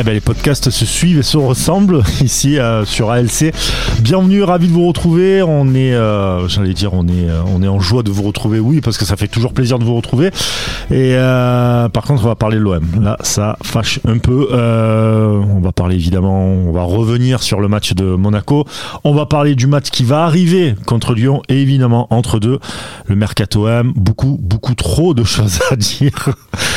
Eh ben, les podcasts se suivent et se ressemblent ici euh, sur ALC. Bienvenue, ravi de vous retrouver. On est, euh, j'allais dire, on est, euh, on est en joie de vous retrouver, oui, parce que ça fait toujours plaisir de vous retrouver. Et par contre, on va parler de l'OM. Là, ça fâche un peu. on va parler évidemment, on va revenir sur le match de Monaco. On va parler du match qui va arriver contre Lyon et évidemment entre deux, le mercato M. Beaucoup, beaucoup trop de choses à dire.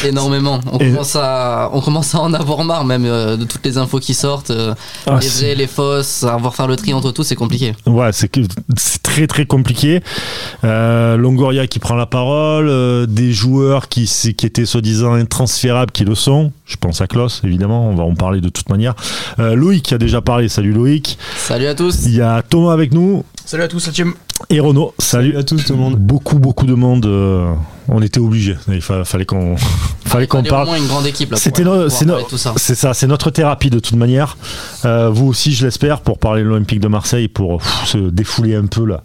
Énormément. On, commence, à, on commence à en avoir marre même euh, de toutes les infos qui sortent. Euh, ah, les vraies, les fausses, savoir faire le tri entre tous, c'est compliqué. Ouais, c'est très très compliqué. Euh, Longoria qui prend la parole, des joueurs qui, qui étaient soi-disant intransférables qui le sont. Je pense à Klaus, évidemment, on va en parler de toute manière. Loïc qui a déjà parlé, salut Loïc. Salut à tous. Il y a Thomas avec nous. Salut à tous, Salut. Et Renaud, salut. à tous tout le monde. Beaucoup, beaucoup de monde. Euh, on était obligés. Il fallait qu'on, fallait qu'on parle. une grande équipe C'était c'est, ça, c'est notre thérapie de toute manière. Euh, vous aussi, je l'espère, pour parler de l'Olympique de Marseille, pour se défouler un peu là.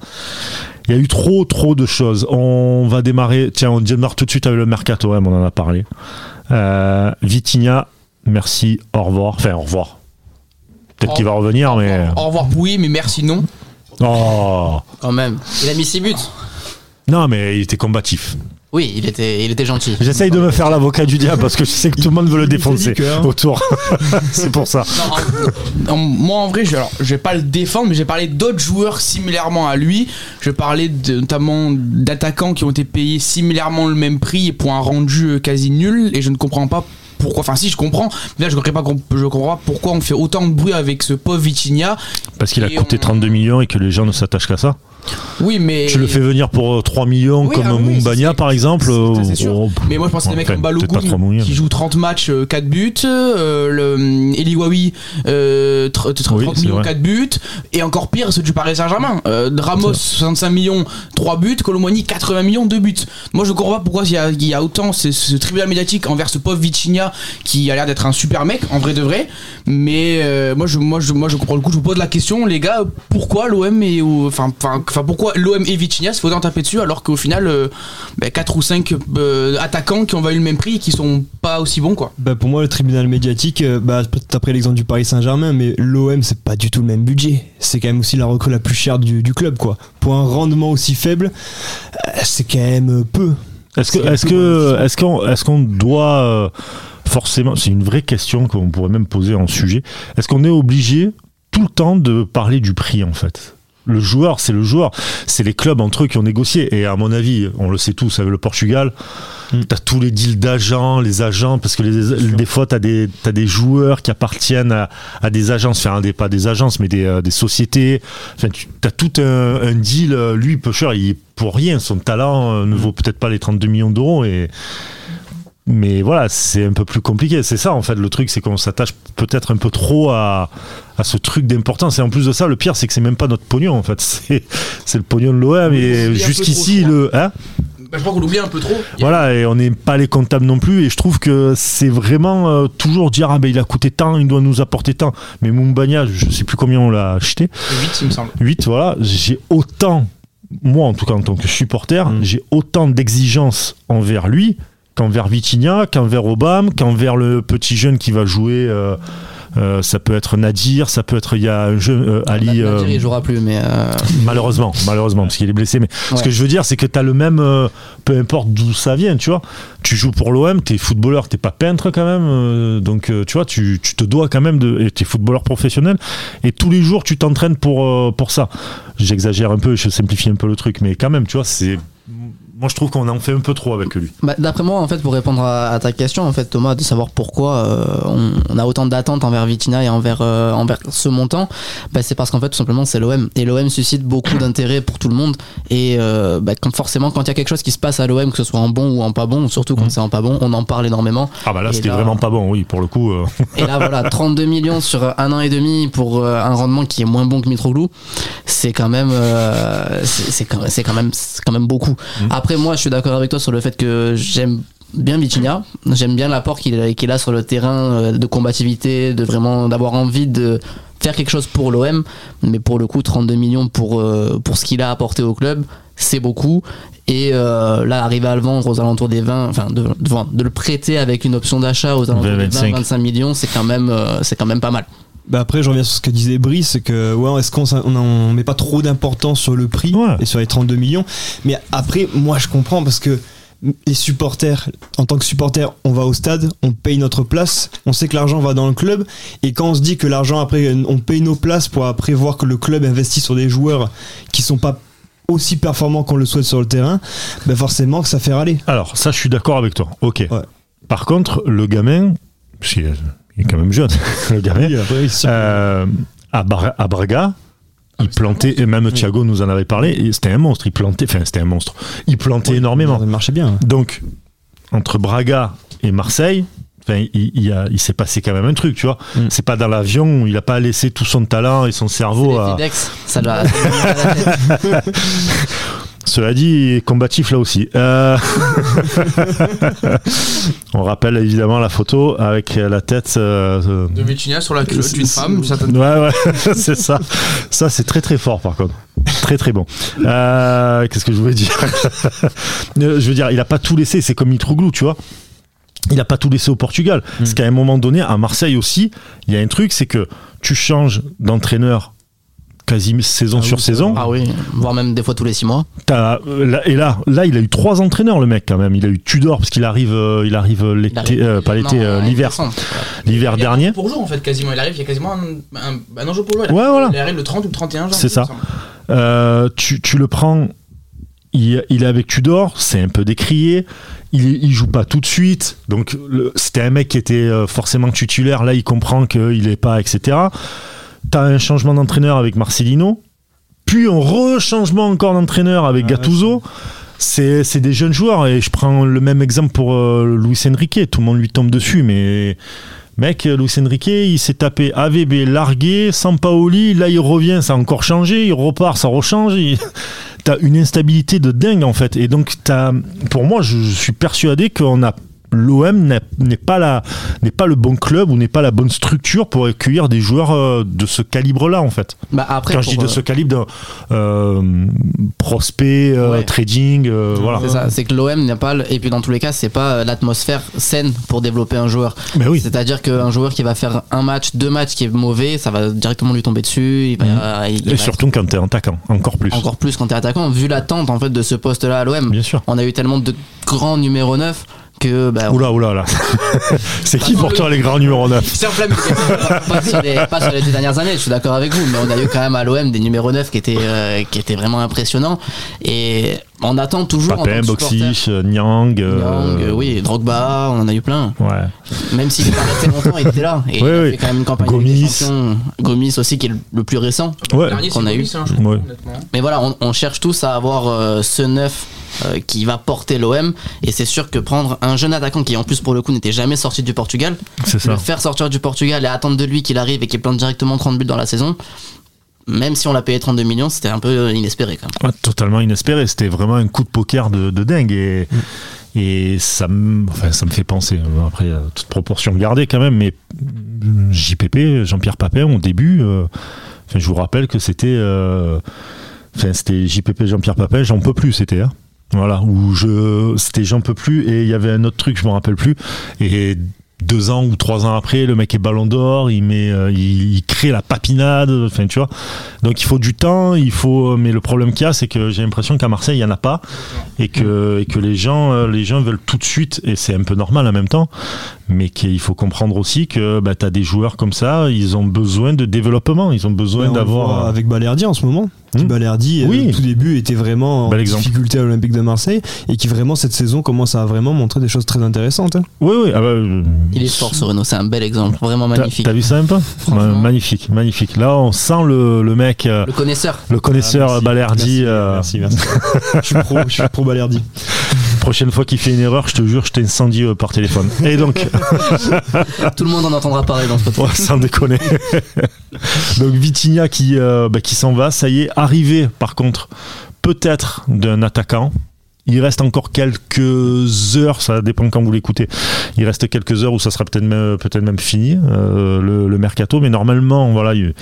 Il y a eu trop, trop de choses. On va démarrer. Tiens, on démarre tout de suite avec le mercato. on en a parlé. Euh, Vitinha, merci, au revoir. Enfin, au revoir. Peut-être qu'il va revenir, mais. Au revoir, oui, mais merci, non. Oh Quand même. Il a mis 6 buts. Non, mais il était combatif. Oui, il était, il était gentil. J'essaye de me faire l'avocat du diable parce que je sais que tout le monde veut le défoncer autour. c'est pour ça. moi, en vrai, je, alors, je vais pas le défendre, mais j'ai parlé d'autres joueurs similairement à lui. Je parlais notamment d'attaquants qui ont été payés similairement le même prix pour un rendu euh, quasi nul. Et je ne comprends pas pourquoi. Enfin, si je comprends, mais là je comprends pas, je comprends pas pourquoi on fait autant de bruit avec ce pauvre Vitinha. Parce qu'il a coûté 32 millions et que les gens ne s'attachent qu'à ça. Oui, mais. Tu le fais venir pour 3 euh, millions comme ah par exemple. sûr. Oh, mais moi je pense à des mecs comme Balogun qui joue 30 matchs, 4 euh, buts. Euh, le Eli Wawi, 30 millions, 4 buts. Et encore pire, ceux du Paris Saint-Germain. Ramos, 65 millions, 3 buts. Colomani, 80 millions, 2 buts. Moi je comprends pas pourquoi il y a, il y a autant ce, ce, tribunal médiatique envers ce pauvre Vitinha qui a l'air d'être un super mec, en vrai de vrai. Mais moi, je, moi, je, moi je comprends le coup. Je vous pose la question, les gars, pourquoi l'OM est. Enfin, Enfin, pourquoi l'OM et Vitinha se en taper dessus alors qu'au final, 4 euh, bah, ou 5 euh, attaquants qui ont valu le même prix et qui sont pas aussi bons, quoi. Bah, pour moi, le tribunal médiatique, euh, bah, t'as pris l'exemple du Paris Saint-Germain, mais l'OM, c'est pas du tout le même budget. C'est quand même aussi la recrue la plus chère du, club, quoi. Pour un rendement aussi faible, c'est quand même peu. Est-ce que, est-ce que, est-ce qu'on, est-ce qu'on doit forcément, c'est une vraie question qu'on pourrait même poser en sujet. Est-ce qu'on est obligé tout le temps de parler du prix en fait? Le joueur, c'est le joueur. C'est les clubs entre eux qui ont négocié. Et à mon avis, on le sait tous avec le Portugal, mm. tu as tous les deals d'agents, les agents, parce que des fois, tu as, des joueurs qui appartiennent à, des agences, enfin, des, pas des agences, mais des, euh, sociétés. Enfin, tu as tout un, deal. Euh, lui, cher, il est pour rien. Son talent euh, ne mm. vaut peut-être pas les 32 millions d'euros. Et mais voilà, c'est un peu plus compliqué. C'est ça, en fait, le truc, c'est qu'on s'attache peut-être un peu trop à, à ce truc d'importance. Et en plus de ça, le pire, c'est que c'est même pas notre pognon, en fait. C'est le pognon de l'OM. Et jusqu'ici, le. Hein bah, je crois qu'on l'oublie un peu trop. Voilà, et on n'est pas les comptables non plus. Et je trouve que c'est vraiment euh, toujours dire Ah ben il a coûté tant, il doit nous apporter tant. Mais Mumbania, je sais plus combien on l'a acheté. 8, il me semble. 8, voilà. J'ai autant, moi en tout cas en tant que supporter, mm. j'ai autant d'exigences envers lui qu'envers Vitinha, qu'envers Obama, qu'envers le petit jeune qui va jouer. Euh, euh, ça peut être Nadir, ça peut être il y a un jeune euh, Ali. Nadir, il jouera plus, mais malheureusement, malheureusement, parce qu'il est blessé. Mais ce que je veux dire, c'est que tu as le même, peu importe d'où ça vient, tu vois. Tu joues pour l'OM, t'es footballeur, t'es pas peintre quand même, donc tu vois, tu, tu, te dois quand même de, t'es footballeur professionnel, et tous les jours tu t'entraînes pour pour ça. J'exagère un peu, je simplifie un peu le truc, mais quand même, tu vois, c'est moi je trouve qu'on en fait un peu trop avec lui. Bah, d'après moi, en fait, pour répondre à, ta question, en fait, Thomas, de savoir pourquoi euh, on, a autant d'attentes envers Vitina et envers, euh, envers ce montant, bah, c'est parce qu'en fait, tout simplement, c'est l'OM. Et l'OM suscite beaucoup d'intérêt pour tout le monde. Et euh, bah, forcément, quand il y a quelque chose qui se passe à l'OM, que ce soit en bon ou en pas bon, surtout quand mm. c'est en pas bon, on en parle énormément. Ah bah là, c'était vraiment pas bon, oui, pour le coup. et là, voilà, 32 millions sur un an et demi pour un rendement qui est moins bon que Mitroglou, c'est quand même, c'est quand, quand, même, quand même beaucoup. Mm. Après, après, moi, je suis d'accord avec toi sur le fait que j'aime bien Vitinha. J'aime bien l'apport qu'il a sur le terrain euh, de combativité, de vraiment d'avoir envie de faire quelque chose pour l'OM, mais pour le coup, 32 millions pour, euh, pour ce qu'il a apporté au club, c'est beaucoup. Et euh, là, arriver à le vendre aux alentours des 20, enfin, de, de, le prêter avec une option d'achat aux alentours des 20, 25 millions, c'est quand, même, euh, c'est quand même pas mal. Bah après, je reviens sur ce que disait Brice, c'est que ouais, est-ce qu'on on, met pas trop d'importance sur le prix et sur les 32 millions? Mais après, moi, je comprends parce que les supporters, en tant que supporters, on va au stade, on paye notre place, on sait que l'argent va dans le club, et quand on se dit que l'argent après, on paye nos places pour après voir que le club investit sur des joueurs qui sont pas aussi performants qu'on le souhaite sur le terrain, ben forcément que ça fait râler. Alors ça, je suis d'accord avec toi. Ok. Par contre, le gamin, il est quand même jeune, le gamin, euh, à, à Braga, il plantait, et même Thiago nous en avait parlé, c'était un monstre, il plantait, enfin c'était un monstre, il plantait énormément. Il marchait bien. Donc, entre Braga et Marseille, il, il, il s'est passé quand même un truc, tu vois. Mm. C'est pas dans l'avion, il a pas laissé tout son talent et son cerveau à. Ça Cela dit, il est combatif là aussi. Euh, on rappelle évidemment la photo avec la tête euh, de Vitinha sur la culotte d'une femme. Ouais, ouais, c'est ça. Ça, c'est très très fort par contre. Très très bon. Euh, qu'est-ce que je voulais dire Je veux dire, il a pas tout laissé. C'est comme Mitroglou, tu vois il n'a pas tout laissé au Portugal. Mm. Parce qu'à un moment donné, à Marseille aussi, il y a un truc, c'est que tu changes d'entraîneur quasi saison ah sur saison. Ah oui, voire même des fois tous les six mois. Euh, et là, là, il a eu trois entraîneurs, le mec, quand même. Il a eu Tudor, parce qu'il arrive, euh, il arrive euh, l'été, pas l'été, l'hiver. L'hiver dernier. Pour jour, en fait, quasiment. Il arrive, il y a quasiment un, un, enjeu pour lui. Ouais, voilà. Il arrive le 30 ou le 31 janvier. C'est ça. tu, tu, le prends, il, il, est avec Tudor, c'est un peu décrié. Il, il joue pas tout de suite. Donc, c'était un mec qui était forcément titulaire. Là, il comprend qu'il est pas, etc t'as un changement d'entraîneur avec Marcelino, puis un rechangement encore d'entraîneur avec ah Gattuso. c'est, des jeunes joueurs et je prends le même exemple pour euh, Luis Enrique. Tout le monde lui tombe dessus, mais mec, Luis Enrique, il s'est tapé AVB, largué, Sampaoli. Là, il revient, ça a encore changé. Il repart, ça rechange. T'as une instabilité de dingue en fait. Et donc, as, pour moi, je suis persuadé qu'on a l'OM n'est pas la n'est pas le bon club ou n'est pas la bonne structure pour accueillir des joueurs euh, de ce calibre-là en fait. Bah après, Quand je dis de ce calibre, de, euh, prospect, euh, trading, voilà. C'est ça, c'est que l'OM n'a pas et puis dans tous les cas c'est pas l'atmosphère saine pour développer un joueur. Mais oui. C'est-à-dire qu'un joueur qui va faire un match, deux matchs qui est mauvais, ça va directement lui tomber dessus. Il va, mhm. et surtout quand t'es attaquant, encore plus. Encore plus quand t'es attaquant. Vu l'attente en fait de ce poste-là à l'OM, bien sûr. On a eu tellement de grands numéros 9 que bah, oula oula là c'est qui pour toi les grands numéros 9 c'est pas, sur les, pas sur les deux dernières années je suis d'accord avec vous mais on a eu quand même à l'OM des numéros 9 qui étaient euh, qui étaient vraiment impressionnants. Et on attend toujours Papin, Boxich, euh, Nyang, euh... oui Drogba on en a eu plein. Ouais. Même s'il est pas resté longtemps il était là. Et oui, il a fait quand même une campagne Gomis. Gomis aussi qui est le plus récent. Ouais. qu'on a eu. hein, ouais. mais voilà on, on, cherche tous à avoir euh, ce neuf euh, qui va porter l'OM. Et c'est sûr que prendre un jeune attaquant qui en plus pour le coup n'était jamais sorti du Portugal, le faire sortir du Portugal et attendre de lui qu'il arrive et qu'il plante directement 30 buts dans la saison, même si on l'a payé 32 millions, c'était un peu inespéré quand même. totalement inespéré, c'était vraiment un coup de poker de, dingue. Et, mm. et ça, me, enfin, ça me fait penser, après toute proportion gardée quand même, mais JPP, Jean-Pierre Papin, au début, euh, je vous rappelle que c'était... Euh, enfin, c'était JPP Jean-Pierre Papin, j'en peux plus, c'était. Hein. Voilà, où je, c'était j'en peux plus et il y avait un autre truc, je me rappelle plus. Et deux ans ou trois ans après, le mec est ballon d'or, il met, euh, il, crée la papinade, enfin tu vois. Donc il faut du temps, il faut. Mais le problème qu'il y a, c'est que j'ai l'impression qu'à Marseille il y en a pas et que, et que les gens, euh, les gens veulent tout de suite et c'est un peu normal en même temps. Mais qu'il faut comprendre aussi que bah, tu as des joueurs comme ça, ils ont besoin de développement, ils ont besoin d'avoir. Avec Balerdi en ce moment. Qui hmm. Balerdi, euh, oui. au tout début, était vraiment en difficulté à l'Olympique de Marseille et qui vraiment cette saison commence à vraiment montrer des choses très intéressantes. Hein. Oui, oui. Ah bah, il est fort, Renault, c'est un bel exemple, vraiment magnifique. T'as vu ça un peu? Magnifique, magnifique. Là, on sent le, le mec. Euh, le connaisseur. Le connaisseur ah, Balerdi. Merci, merci, je suis pro, je suis pro Balerdi. Prochaine fois qu'il fait une erreur, je te jure, je t'incendie euh, par téléphone. Et donc. Tout le monde en entendra parler dans ce podcast. sans déconner. donc Vitinha qui, euh, bah, qui s'en va, ça y est, arrivé par contre, peut-être d'un attaquant. Il reste encore quelques heures, ça dépend quand vous l'écoutez. il reste quelques heures où ça sera peut-être même, peut même fini, le, le, mercato. Mais normalement, voilà, il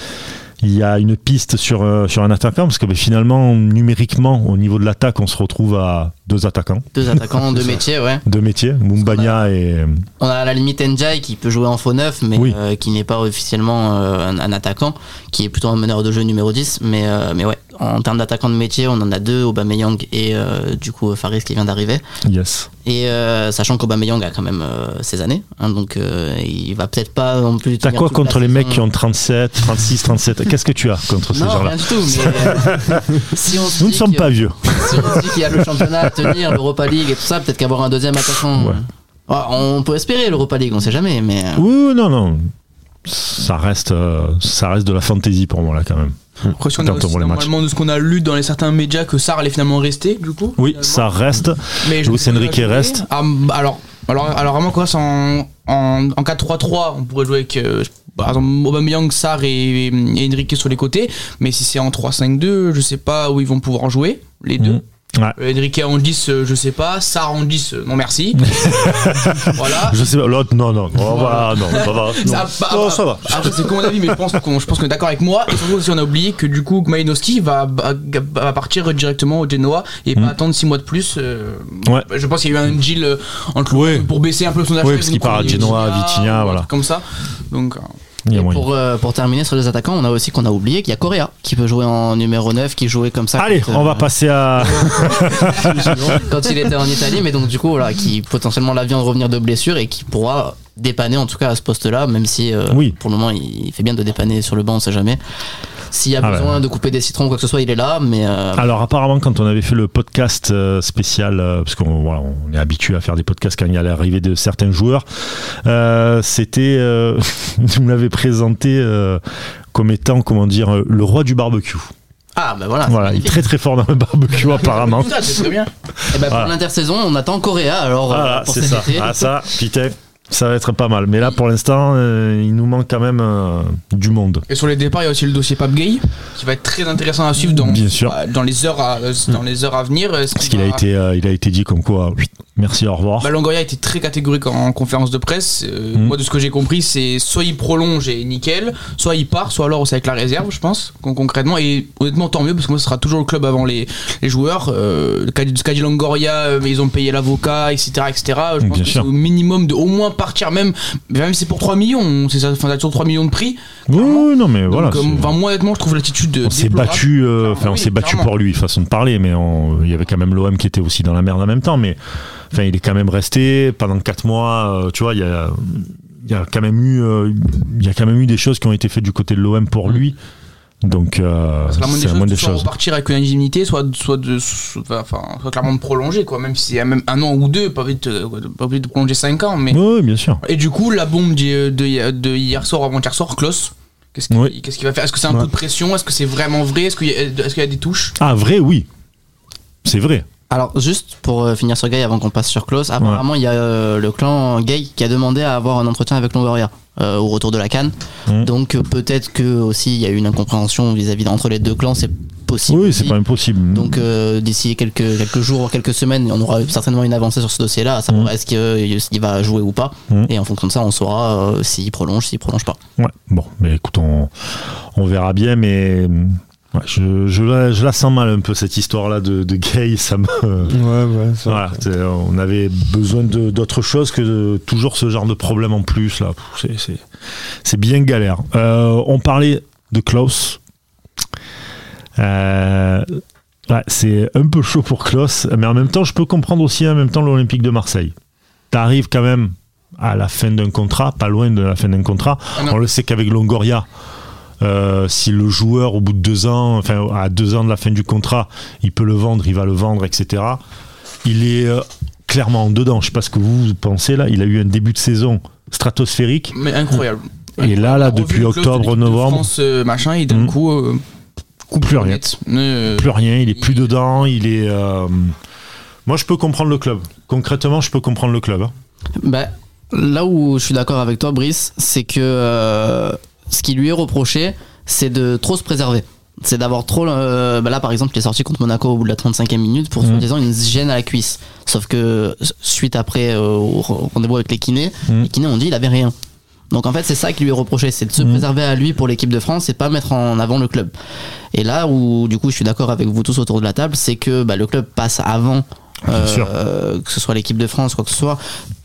y a une piste sur, euh, sur un attaquant parce que ben, finalement numériquement au niveau de l'attaque on se retrouve à deux attaquants. Deux attaquants deux métiers ouais. Deux métiers Mumbanya et on a à la limite Njai qui peut jouer en faux neuf mais euh, qui n'est pas officiellement euh, un, attaquant qui est plutôt un meneur de jeu numéro 10 mais, mais ouais en termes d'attaquants de métier, on en a deux, Aubameyang et euh, du coup Faris qui vient d'arriver. Yes. Et euh, sachant qu'Aubameyang a quand même euh, ses années, hein, donc il va peut-être pas non plus. T'as quoi contre les mecs qui ont 37, 36, 37 Qu'est-ce que tu as contre ces gens-là? Rien du tout. Mais, si Nous ne sommes pas vieux. Si on se dit qu'il y a le championnat à tenir, l'Europa League et tout ça, peut-être qu'avoir un deuxième attaquant. Ouais. Ah, on peut espérer l'Europa League, on sait jamais, mais. Oui, non, non. Ça reste, ça reste de la fantaisie pour moi là quand même. Après, on a aussi, normalement de ce qu'on a lu dans les certains médias que Sarr allait finalement rester, du coup. Oui, ça reste. Mais Luis Enrique reste. Ah, alors, alors, alors, vraiment, quoi, en, en, en 4-3-3, on pourrait jouer avec. Euh, par exemple, Aubameyang, Sarr et, et, Enrique sur les côtés. Mais si c'est en 3-5-2, je sais pas où ils vont pouvoir jouer, les deux. Mm. Ouais. Euh, Enrique en 10, euh, je sais pas. Sarr en 10, euh, non merci. voilà. Je sais pas. L'autre, non, non. On va, non, ça va. Ça, bah, non, ça va. c'est comme mon avis, mais je pense qu'on je pense qu'on est d'accord avec moi. Et surtout, si on a oublié que du coup, Malinowski va, va, partir directement au Genoa et pas hmm. attendre 6 mois de plus. ouais. Je pense qu'il y a eu un deal entre ouais. pour baisser un peu son achat. Oui, parce qu'il part à Genoa, Vitinha, voilà. Comme ça. Donc. Et pour, euh, pour terminer sur les attaquants, on a aussi qu'on a oublié qu'il y a Correa qui peut jouer en numéro 9, qui jouait comme ça. Allez, on va euh, passer à. quand il était en Italie, mais donc du coup, voilà, qui potentiellement la vient de revenir de blessure et qui pourra dépanner en tout cas à ce poste-là, même si euh, oui. pour le moment il fait bien de dépanner sur le banc, on sait jamais. S'il y a ah besoin de couper des citrons ou quoi que ce soit, il est là. Mais euh, Alors apparemment, quand on avait fait le podcast euh, spécial, euh, parce qu'on voilà, on est habitué à faire des podcasts quand il y a l'arrivée de certains joueurs, c'était, vous me l'avez présenté comme étant, comment dire, le roi du barbecue. Ah ben voilà. Voilà, il est très très fort dans le barbecue apparemment. c'est très bien. Et ben pour l'intersaison, on attend Coréa alors pour c'est ça. Ah ça, putain. Ça va être pas mal. Mais là, pour l'instant, euh, il nous manque quand même euh, du monde. Et sur les départs, il y a aussi le dossier Pape Gay, qui va être très intéressant à suivre dans, Bien sûr. Bah, dans, les, heures à, dans les heures à venir. Parce qu'il a, été, euh, il a été dit comme quoi, merci, au revoir. Bah, Longoria a été très catégorique en, conférence de presse. Mm. Moi, de ce que j'ai compris, c'est soit il prolonge et nickel, soit il part, soit alors c'est avec la réserve, je pense, concrètement. Et honnêtement, tant mieux, parce que moi, ce sera toujours le club avant les, les joueurs. Euh, dit Longoria, ils ont payé l'avocat, etc., etc. Je pense que c'est au minimum de au moins partir même, même si c'est pour 3 millions, c'est ça, enfin, toujours 3 millions de prix. Oui, non, mais voilà. Enfin, moi, honnêtement, je trouve l'attitude. On s'est battu, euh, enfin, on s'est battu pour lui, façon de parler, mais il y avait quand même l'OM qui était aussi dans la merde en même temps, mais enfin, il est quand même resté pendant 4 mois, euh, tu vois, il y a. Il y a quand même eu, euh, il y a quand même eu des choses qui ont été faites du côté de l'OM pour lui. Donc, euh, c'est la moindre des choses. Soit repartir avec une indemnité, soit, soit, de, enfin, soit clairement de prolonger, quoi. Même si c'est même un an ou deux, pas vite, euh, pas vite de prolonger 5 ans. Mais... Oui, bien sûr. Et du coup, la bombe de, de, hier soir, avant-hier soir, Klaus. Qu'est-ce qu'il va faire? Est-ce que c'est un coup de pression? Est-ce que c'est vraiment vrai? Est-ce qu'il y, est y, a des touches? Ah, vrai, oui. C'est vrai. Alors juste pour euh, finir sur Gay avant qu'on passe sur Klaus, apparemment il y a le clan Gay qui a demandé à avoir un entretien avec Longoria. Euh, au retour de la Cannes. Mmh. Donc euh, peut-être que aussi il y a eu une incompréhension vis-à-vis entre les deux clans, c'est possible. Oui, c'est pas impossible. Donc euh, d'ici quelques quelques jours, quelques semaines, on aura certainement une avancée sur ce dossier-là, à savoir mmh. est-ce qu'il va jouer ou pas. Mmh. Et en fonction de ça, on saura s'il prolonge, s'il prolonge pas. Ouais. Bon, mais écoute, on, on verra bien, mais je, je, la, je, la, sens mal un peu cette histoire-là de, de, gay. Ça me. Ouais, ouais, voilà, on avait besoin d'autre chose que de, toujours ce genre de problème en plus. là. C'est bien galère. Euh, on parlait de Klaus. Euh, c'est un peu chaud pour Klaus, mais en même temps, je peux comprendre aussi en même temps l'Olympique de Marseille. T'arrives quand même à la fin d'un contrat, pas loin de la fin d'un contrat. Ah on le sait qu'avec Longoria euh, si le joueur, au bout de deux ans, enfin à deux ans de la fin du contrat, il peut le vendre, il va le vendre, etc. Il est euh, clairement en dedans. Je sais pas ce que vous pensez là. Il a eu un début de saison stratosphérique. Mais incroyable. Et là, là, depuis octobre, novembre, euh, machin, et d'un hmm. coup, plus rien. Plus rien. Il est plus dedans. Il est. Moi, je peux comprendre le club. Concrètement, je peux comprendre le club. Hein. Bah, là où je suis d'accord avec toi, Brice, c'est que ce qui lui est reproché, c'est de trop se préserver. c'est d'avoir trop. Euh, bah là, par exemple, il est sorti contre Monaco au bout de la 35e minute pour mmh. disant une gêne à la cuisse. Sauf que suite après euh, au rendez-vous avec les kinés, mmh. les kinés ont dit il avait rien. Donc en fait, c'est ça qui lui est reproché, c'est de se mmh. préserver à lui pour l'équipe de France et pas mettre en avant le club. Et là où, du coup, je suis d'accord avec vous tous autour de la table, c'est que bah, le club passe avant euh, que ce soit l'équipe de France, quoi que ce soit,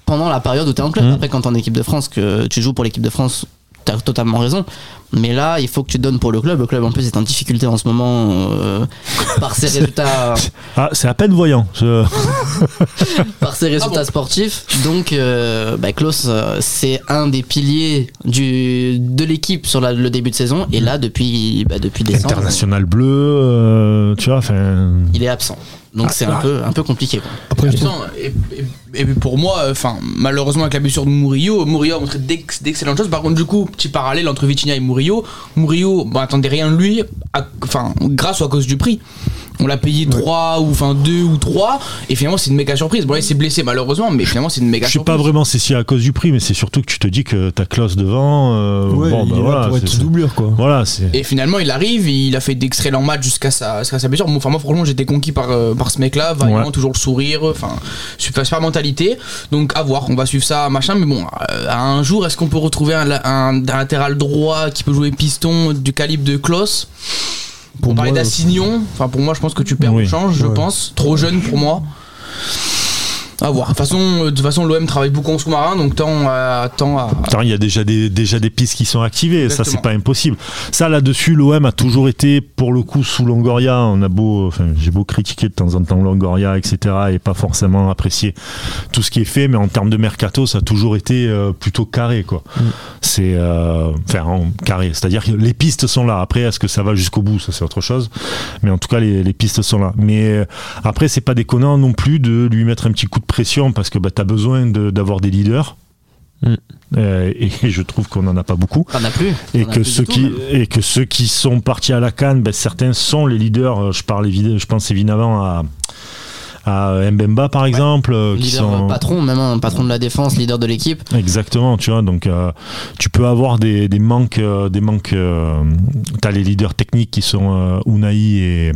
pendant la période où tu es en club. Après, quand tu en équipe de France, que tu joues pour l'équipe de France, tu as totalement raison. Mais là, il faut que tu donnes pour le club. Le club, en plus, est en difficulté en ce moment euh, par ses résultats. Ah, c'est à peine voyant. par ses résultats ah sportifs. Donc, euh, bah, Klaus, euh, c'est un des piliers du, de l'équipe sur le début de saison. Et là, depuis, bah, depuis décembre. International bleu, euh, tu vois. Il est absent. Donc ah, c'est un peu, un peu compliqué. Après, et, et, pour moi, enfin malheureusement avec la blessure de Murillo, Murillo a montré d'excellentes choses. Par contre, du coup, petit parallèle entre Vitinha et Murillo. Murillo, bon, attendez rien de lui, enfin grâce ou à cause du prix on l'a payé 3 ou enfin 2 ou 3 et finalement c'est une méga surprise. Bon, il s'est blessé malheureusement, mais finalement c'est une méga surprise. Je sais pas vraiment si c'est à cause du prix, mais c'est surtout que tu te dis que ta classe devant. Euh, bon, bah voilà, pour être doublure quoi. Voilà, et finalement il arrive, il a fait d'excellents matchs jusqu'à sa, sa blessure. Enfin, moi franchement j'étais conquis par, euh, par ce mec là, vraiment toujours le sourire, enfin super, super mentalité. Donc à voir, on va suivre ça machin, mais bon, euh, un jour est-ce qu'on peut retrouver un, un, latéral droit qui peut jouer piston du calibre de Klaus? Pour parler d'Assignon, enfin pour moi je pense que tu perds au change, je pense. Trop jeune pour moi. À voir. De toute façon, euh, de façon l'OM travaille beaucoup en sous-marin, donc tant à. Tant il y a déjà des, déjà des pistes qui sont activées, ça c'est pas impossible. Ça là-dessus, l'OM a toujours été, pour le coup, sous Longoria. On a beau, enfin, j'ai beau critiquer de temps en temps Longoria, etc., et pas forcément apprécier tout ce qui est fait, mais en termes de mercato, ça a toujours été euh, plutôt carré, quoi. Mm. C'est. Euh, enfin, carré. C'est-à-dire que les pistes sont là. Après, est-ce que ça va jusqu'au bout? Ça, c'est autre chose. Mais en tout cas, les, les pistes sont là. Mais après, c'est pas déconnant non plus de lui mettre un petit coup de pression parce que bah, tu as besoin d'avoir des leaders. Mm. Euh, et je trouve qu'on n'en a pas beaucoup. On a plus. Et que, ceux qui, et que ceux qui sont partis à la canne, bah, certains sont les leaders. Euh, je, parle je pense évidemment à, à Mbemba par exemple. Euh, qui sont... patron, même un patron de la défense, leader de l'équipe. Exactement, tu vois. Donc tu peux avoir des, des manques. des manques tu as les leaders techniques qui sont Unai et.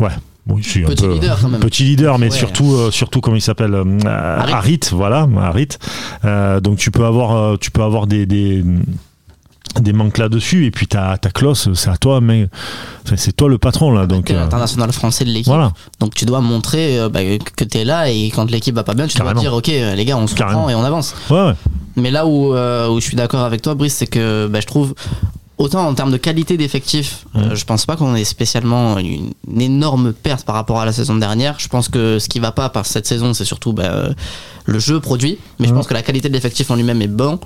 Ouais, petit leader quand même. Petit leader, mais surtout, euh, surtout comment il s'appelle euh, Harit. voilà, Harit. Euh, donc tu peux avoir, tu peux avoir des, des, manques là-dessus, et puis ta ta c'est à toi, mais c'est toi le patron là. Donc international français de l'équipe. Voilà. Donc tu dois montrer bah, que tu es là, et quand l'équipe va pas bien, tu dois dire ok les gars, on se prend et on avance. Ouais, ouais. Mais là où, où je suis d'accord avec toi, Brice, c'est que bah, je trouve autant en termes de qualité d'effectif, euh, je pense pas qu'on ait spécialement une, énorme perte par rapport à la saison dernière. Je pense que ce qui va pas par cette saison, c'est surtout bah, euh, le jeu produit. Mais je pense que la qualité de l'effectif en lui-même est bon.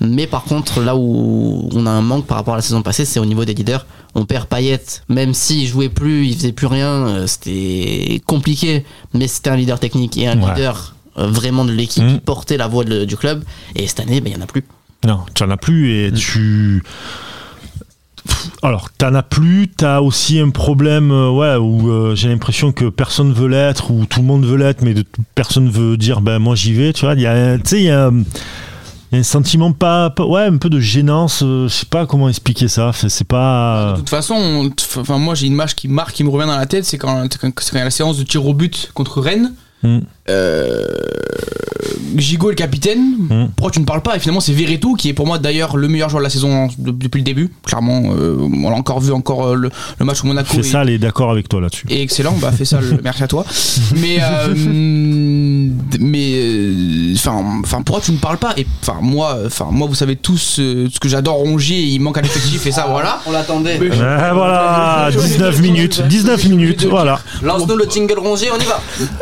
Mais par contre, là où on a un manque par rapport à la saison passée, c'est au niveau des leaders. On perd Payet, même s'il jouait plus, il faisait plus rien, euh, c'était compliqué. Mais c'était un leader technique et un leader vraiment de l'équipe qui mmh. portait la voix du club. Et cette année, ben, il n'y en a plus. Non, tu n'en as plus et mmh. tu alors, t'en as plus, t'as aussi un problème euh, ouais, où euh, j'ai l'impression que personne veut l'être, ou tout le monde veut l'être, mais de, personne veut dire ben moi j'y vais, tu vois. Il y a, il y a, un sentiment pas, ouais un peu de gênance euh, je sais pas comment expliquer ça c'est pas de toute façon enfin moi j'ai une image qui marque qui me revient dans la tête c'est quand, quand, quand il y a la séance de tir au but contre Rennes Mm. Euh, Gigot est le capitaine. Mm. Pourquoi tu ne parles pas Et finalement, c'est Veretout qui est pour moi d'ailleurs le meilleur joueur de la saison depuis le début. Clairement, euh, on l'a encore vu encore euh, le, match au Monaco. Fais ça, elle est d'accord avec toi là-dessus. Et excellent, bah fais ça, merci à toi. Mais mais enfin enfin pourquoi tu ne parles pas Et enfin moi enfin moi vous savez tous ce que j'adore Rongier, il manque à l'effectif et ça voilà. On l'attendait. voilà, 19 minutes, 19 minutes, voilà. Lance-nous le tingle Rongier, on y va.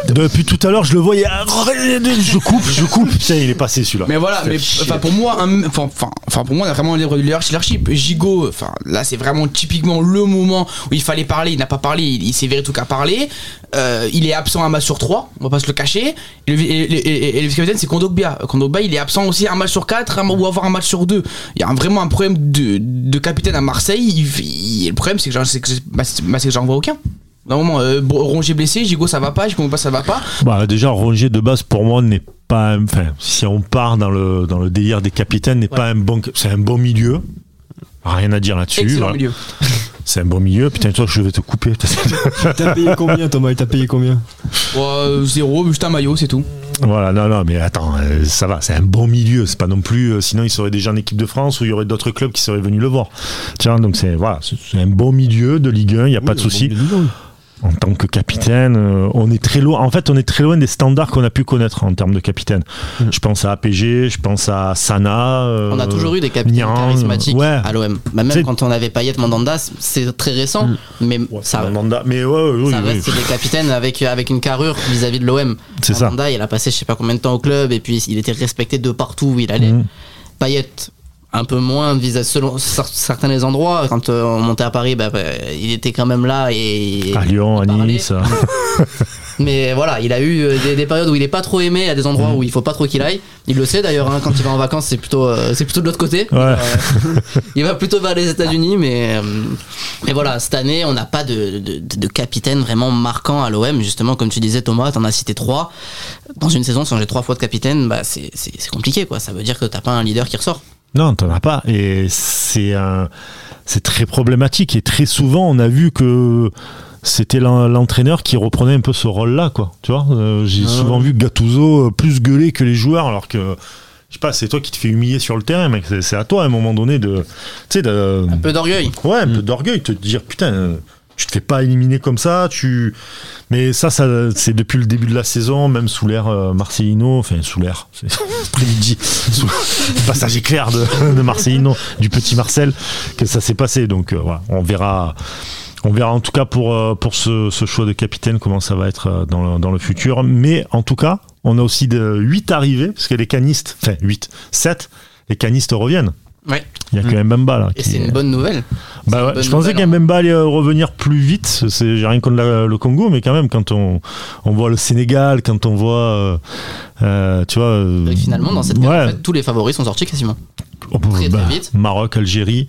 Depuis tout à l'heure, je le voyais. Je coupe, je coupe. Putain, il est passé celui-là. Mais voilà, mais enfin pour moi, enfin enfin pour moi, on a vraiment un livre de leadership. Gigot, enfin là, c'est vraiment typiquement le moment où il fallait parler. Il n'a pas parlé. Il, s'est tout qu'à parler. Euh, il est absent un match sur 3 On va pas se le cacher. Et le, vice-capitaine, c'est Kondogbia. Kondogbia, il est absent aussi un match sur 4 ou avoir un match sur 2 Il y a vraiment un problème de, capitaine à Marseille. le problème, c'est que j'en vois aucun. Normalement, euh, Rongier blessé, Gigo ça va pas, Gigo pas ça va pas. Bah déjà Rongier de base pour moi n'est pas, enfin si on part dans le dans le délire des capitaines n'est pas un bon, c'est un bon milieu, rien à dire là-dessus. Voilà. milieu. C'est un bon milieu. Putain, toi, je vais te couper. T'as payé combien, Thomas? T'as payé combien? Zéro, juste un maillot, c'est tout. Voilà, non, non, mais attends, euh, ça va, c'est un bon milieu. C'est pas non plus. Euh, sinon, il serait déjà en équipe de France ou il y aurait d'autres clubs qui seraient venus le voir. Tiens, donc c'est voilà, c'est un bon milieu de Ligue 1, il n'y a pas de souci en tant que capitaine, euh, on est très loin. En fait, on est très loin des standards qu'on a pu connaître en termes de capitaine. Mm. Je pense à APG, je pense à Sana. Euh, on a toujours eu des capitaines charismatiques à l'OM. Bah, même quand on avait Payet, Mandanda, c'est très récent, mm. mais ça, Mandanda, mais ouais, ça reste des capitaines avec avec une carrure vis-à-vis de l'OM. Mandanda, il a passé je sais pas combien de temps au club et puis il était respecté de partout où il allait. Mm. Payet, un peu moins vis selon certains endroits. Quand euh, on montait à Paris, bah, bah, il était quand même là et à Lyon, à Nice. Mais voilà, il a eu euh, des, périodes où il est pas trop aimé, à des endroits mm. où il faut pas trop qu'il aille. Il le sait d'ailleurs, hein, quand il va en vacances, c'est plutôt, euh, c'est plutôt de l'autre côté. il va plutôt vers les États-Unis, mais, mais voilà, cette année, on n'a pas de, de, capitaine vraiment marquant à l'OM. Justement, comme tu disais, Thomas, t'en as cité trois. Dans une saison, changer trois fois de capitaine, bah, c'est compliqué, quoi. Ça veut dire que t'as pas un leader qui ressort. Non, t'en as pas. Et c'est un, c'est très problématique. Et très souvent, on a vu que c'était l'entraîneur qui reprenait un peu ce rôle-là, quoi. Tu vois, euh, j'ai ah souvent vu Gattuso euh, plus gueuler que les joueurs, alors que je sais pas, c'est toi qui te fais humilier sur le terrain, mec. C'est à toi à un moment donné de, tu sais, de, un peu d'orgueil. Ouais, un peu d'orgueil, te dire putain tu te fais pas éliminer comme ça. Tu... Mais ça, ça c'est depuis le début de la saison, même sous l'ère euh, Marcelino, enfin sous l'ère, c'est après-midi, sous le passage éclair de, Marcelino, du petit Marcel, que ça s'est passé. Donc euh, voilà, on verra. On verra en tout cas pour, euh, ce, choix de capitaine comment ça va être dans le, futur. Mais en tout cas, on a aussi de 8 arrivées, parce que les canistes, enfin 8, 7, les canistes reviennent. Ouais. Il y a quand même Mbemba là. Et c'est une bonne nouvelle. Bah je pensais qu'Mbemba allait euh, revenir plus vite. J'ai rien contre le Congo, mais quand même, quand on, on voit le Sénégal, quand on voit. Euh, euh tu vois. finalement, dans cette ouais. tous les favoris sont sortis quasiment. Oh, très, bah, vite. Maroc, Algérie,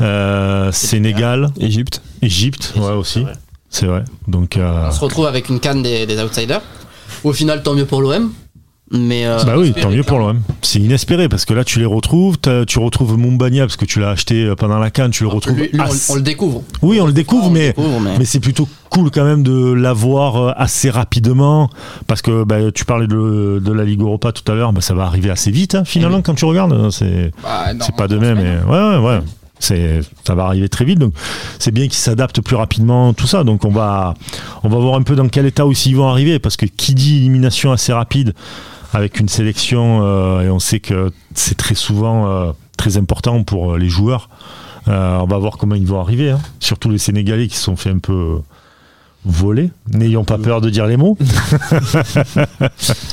euh, Sénégal, Égypte. Égypte, ouais, aussi. C'est vrai. Donc, On se retrouve avec une canne des, des outsiders. Au final, tant mieux pour l'OM. Mais euh, bah oui, tant mieux pour l'OM. C'est inespéré parce que là tu les retrouves, tu retrouves Mumbania parce que tu l'as acheté euh, pendant la canne, tu le retrouves. on, le découvre. Oui, on le découvre, mais, mais... c'est plutôt cool quand même de l'avoir euh, assez rapidement parce que bah, tu parlais de, de, la Ligue Europa tout à l'heure, bah, ça va arriver assez vite hein, finalement eh quand tu regardes. C'est bah, c'est pas de même. Mais... Ouais, ouais, ouais c'est ça va arriver très vite donc c'est bien qu'ils s'adaptent plus rapidement tout ça donc on va on va voir un peu dans quel état aussi ils vont arriver parce que qui dit élimination assez rapide avec une sélection, euh, et on sait que c'est très souvent euh, très important pour euh, les joueurs. on va voir comment ils vont arriver, hein. surtout les Sénégalais qui se sont fait un peu voler. N'ayons pas peur de dire les mots.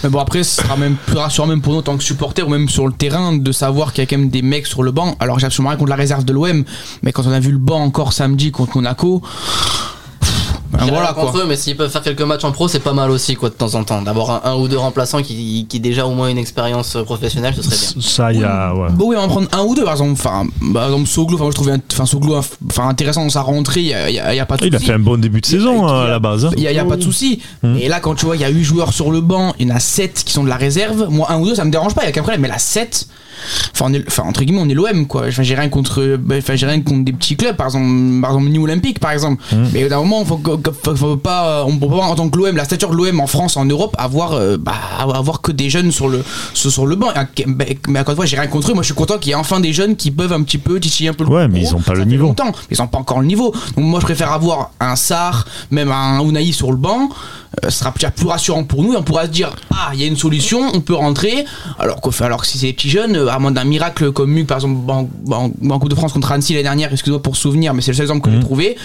mais bon, après, ce sera même plus rassurant, même pour nous en tant que supporters, ou même sur le terrain, de savoir qu'il y a quand même des mecs sur le banc. Alors, j'ai absolument rien contre la réserve de l'OM, mais quand on a vu le banc encore samedi contre Monaco, voilà contre eux, mais s'ils peuvent faire quelques matchs en pro, c'est pas mal aussi quoi de temps en temps. D'avoir un, ou deux remplaçants qui, qui déjà au moins une expérience euh, professionnelle, ce serait bien. Ça, il y a. Ouais. Bon, oui, on va en prendre un ou deux par exemple. Enfin, par exemple Soglo. Enfin, moi je trouvais, enfin Soglo, enfin intéressant dans sa rentrée. Il y a, y a, pas de souci. Il a fait un bon début de saison hein, à la base. Il y, a, pas de souci. Hum. Et là, quand tu vois, il y a 8 joueurs sur le banc, il y en a 7 qui sont de la réserve. Moi, un ou deux, ça me dérange pas. Il y a qu'un problème. Mais la 7 Enfin, enfin, entre guillemets, on est l'OM, quoi. Enfin, j'ai rien contre, bah, enfin, j'ai rien contre des petits clubs, par exemple, par exemple, New Olympique, par exemple. Mmh. Mais d'un moment, faut, faut, faut, pas, on peut pas, en tant que l'OM, la stature de l'OM en France, en Europe, avoir, euh, bah, avoir que des jeunes sur le, sur, le banc. Mais encore une fois, j'ai rien contre eux. Moi, je suis content qu'il y ait enfin des jeunes qui peuvent un petit peu titiller un peu le Ouais, mais ils ont pas le niveau. Longtemps, ils ont pas encore le niveau. Donc, moi, je préfère avoir un Sar, même un Unai sur le banc. Euh, ce sera plus rassurant pour nous et on pourra se dire ah il y a une solution on peut rentrer alors que alors si c'est des petits jeunes euh, à moins d'un miracle comme Muc par exemple en, Coupe de France contre Annecy l'année dernière excuse-moi pour souvenir mais c'est le seul exemple que j'ai mhm. trouvé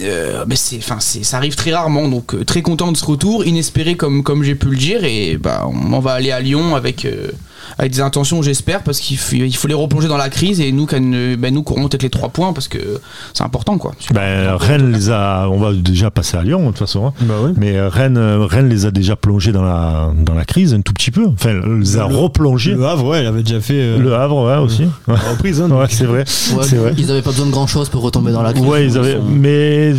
euh, mais c'est enfin ça arrive très rarement donc très content de ce retour inespéré comme comme j'ai pu le dire et bah on, va aller à Lyon avec avec des intentions, j'espère, parce qu'il faut, il faut les replonger dans la crise et nous, ben, nous courons peut-être les trois points parce que c'est important, quoi. Ben, Rennes les a, on va déjà passer à Lyon de toute façon, hein. bah mais euh, Rennes, euh, Rennes les a déjà plongés dans la dans la crise un tout petit peu. Enfin, les a replongés. Le Havre, ouais, il avait déjà fait. Euh, le Havre, ouais, aussi. reprise, hein, ouais, c'est vrai. c'est vrai. Ils n'avaient pas besoin de grand chose pour retomber dans la crise. Ouais, ils avaient, mais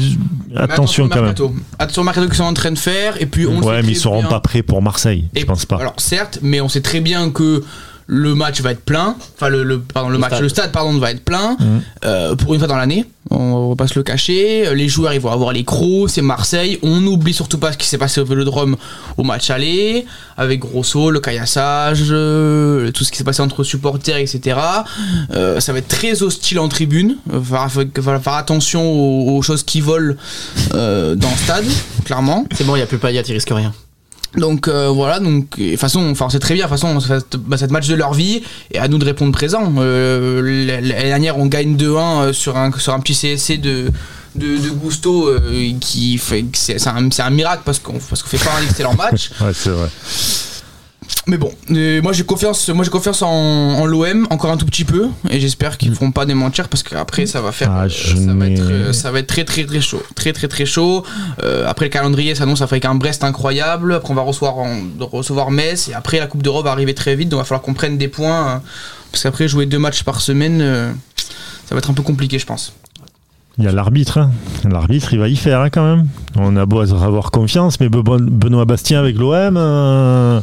attention, quand même. Attention mercato qu'ils sont en train de faire et puis on. Ouais, mais ils seront pas prêts pour Marseille. je pense pas. Alors certes, mais on sait très bien que le match va être plein, enfin le, pardon, le, match, stade. le stade pardon va être plein mmh. euh, pour une fois dans l'année. On va pas se le cacher. Les joueurs, ils vont avoir les crocs, c'est Marseille. On n'oublie surtout pas ce qui s'est passé au Vélodrome au match aller, avec Grosso, le caillassage, euh, tout ce qui s'est passé entre supporters, etc. Euh, ça va être très hostile en tribune. Il va falloir faire attention aux, choses qui volent euh, dans le stade, clairement. C'est bon, il n'y a plus pas ils risquent rien. Donc euh, voilà, donc de façon, enfin c'est très bien. De façon, c'est bah, match de leur vie et à nous de répondre présent. Euh, L'année dernière, on gagne 2-1 euh, sur un sur un petit CSC de de, de Gusto euh, qui fait c'est un, un, miracle parce qu'on parce qu'on fait pas un excellent match. ouais, c'est vrai. Mais bon, euh, moi j'ai confiance, moi j'ai confiance en, l'OM encore un tout petit peu et j'espère qu'ils ne mm. feront pas des mentir parce qu'après ça va faire, ah, euh, ça, va être, euh, ça, va être, très très très chaud, très très très chaud. après le calendrier s'annonce avec un Brest incroyable. Après on va recevoir recevoir Metz et après la Coupe d'Europe va arriver très vite donc il va falloir qu'on prenne des points parce qu'après jouer deux matchs par semaine, ça va être un peu compliqué je pense. Il y a l'arbitre. Hein. L'arbitre, il va y faire hein, quand même. On a beau avoir confiance, mais Benoît Bastien avec l'OM.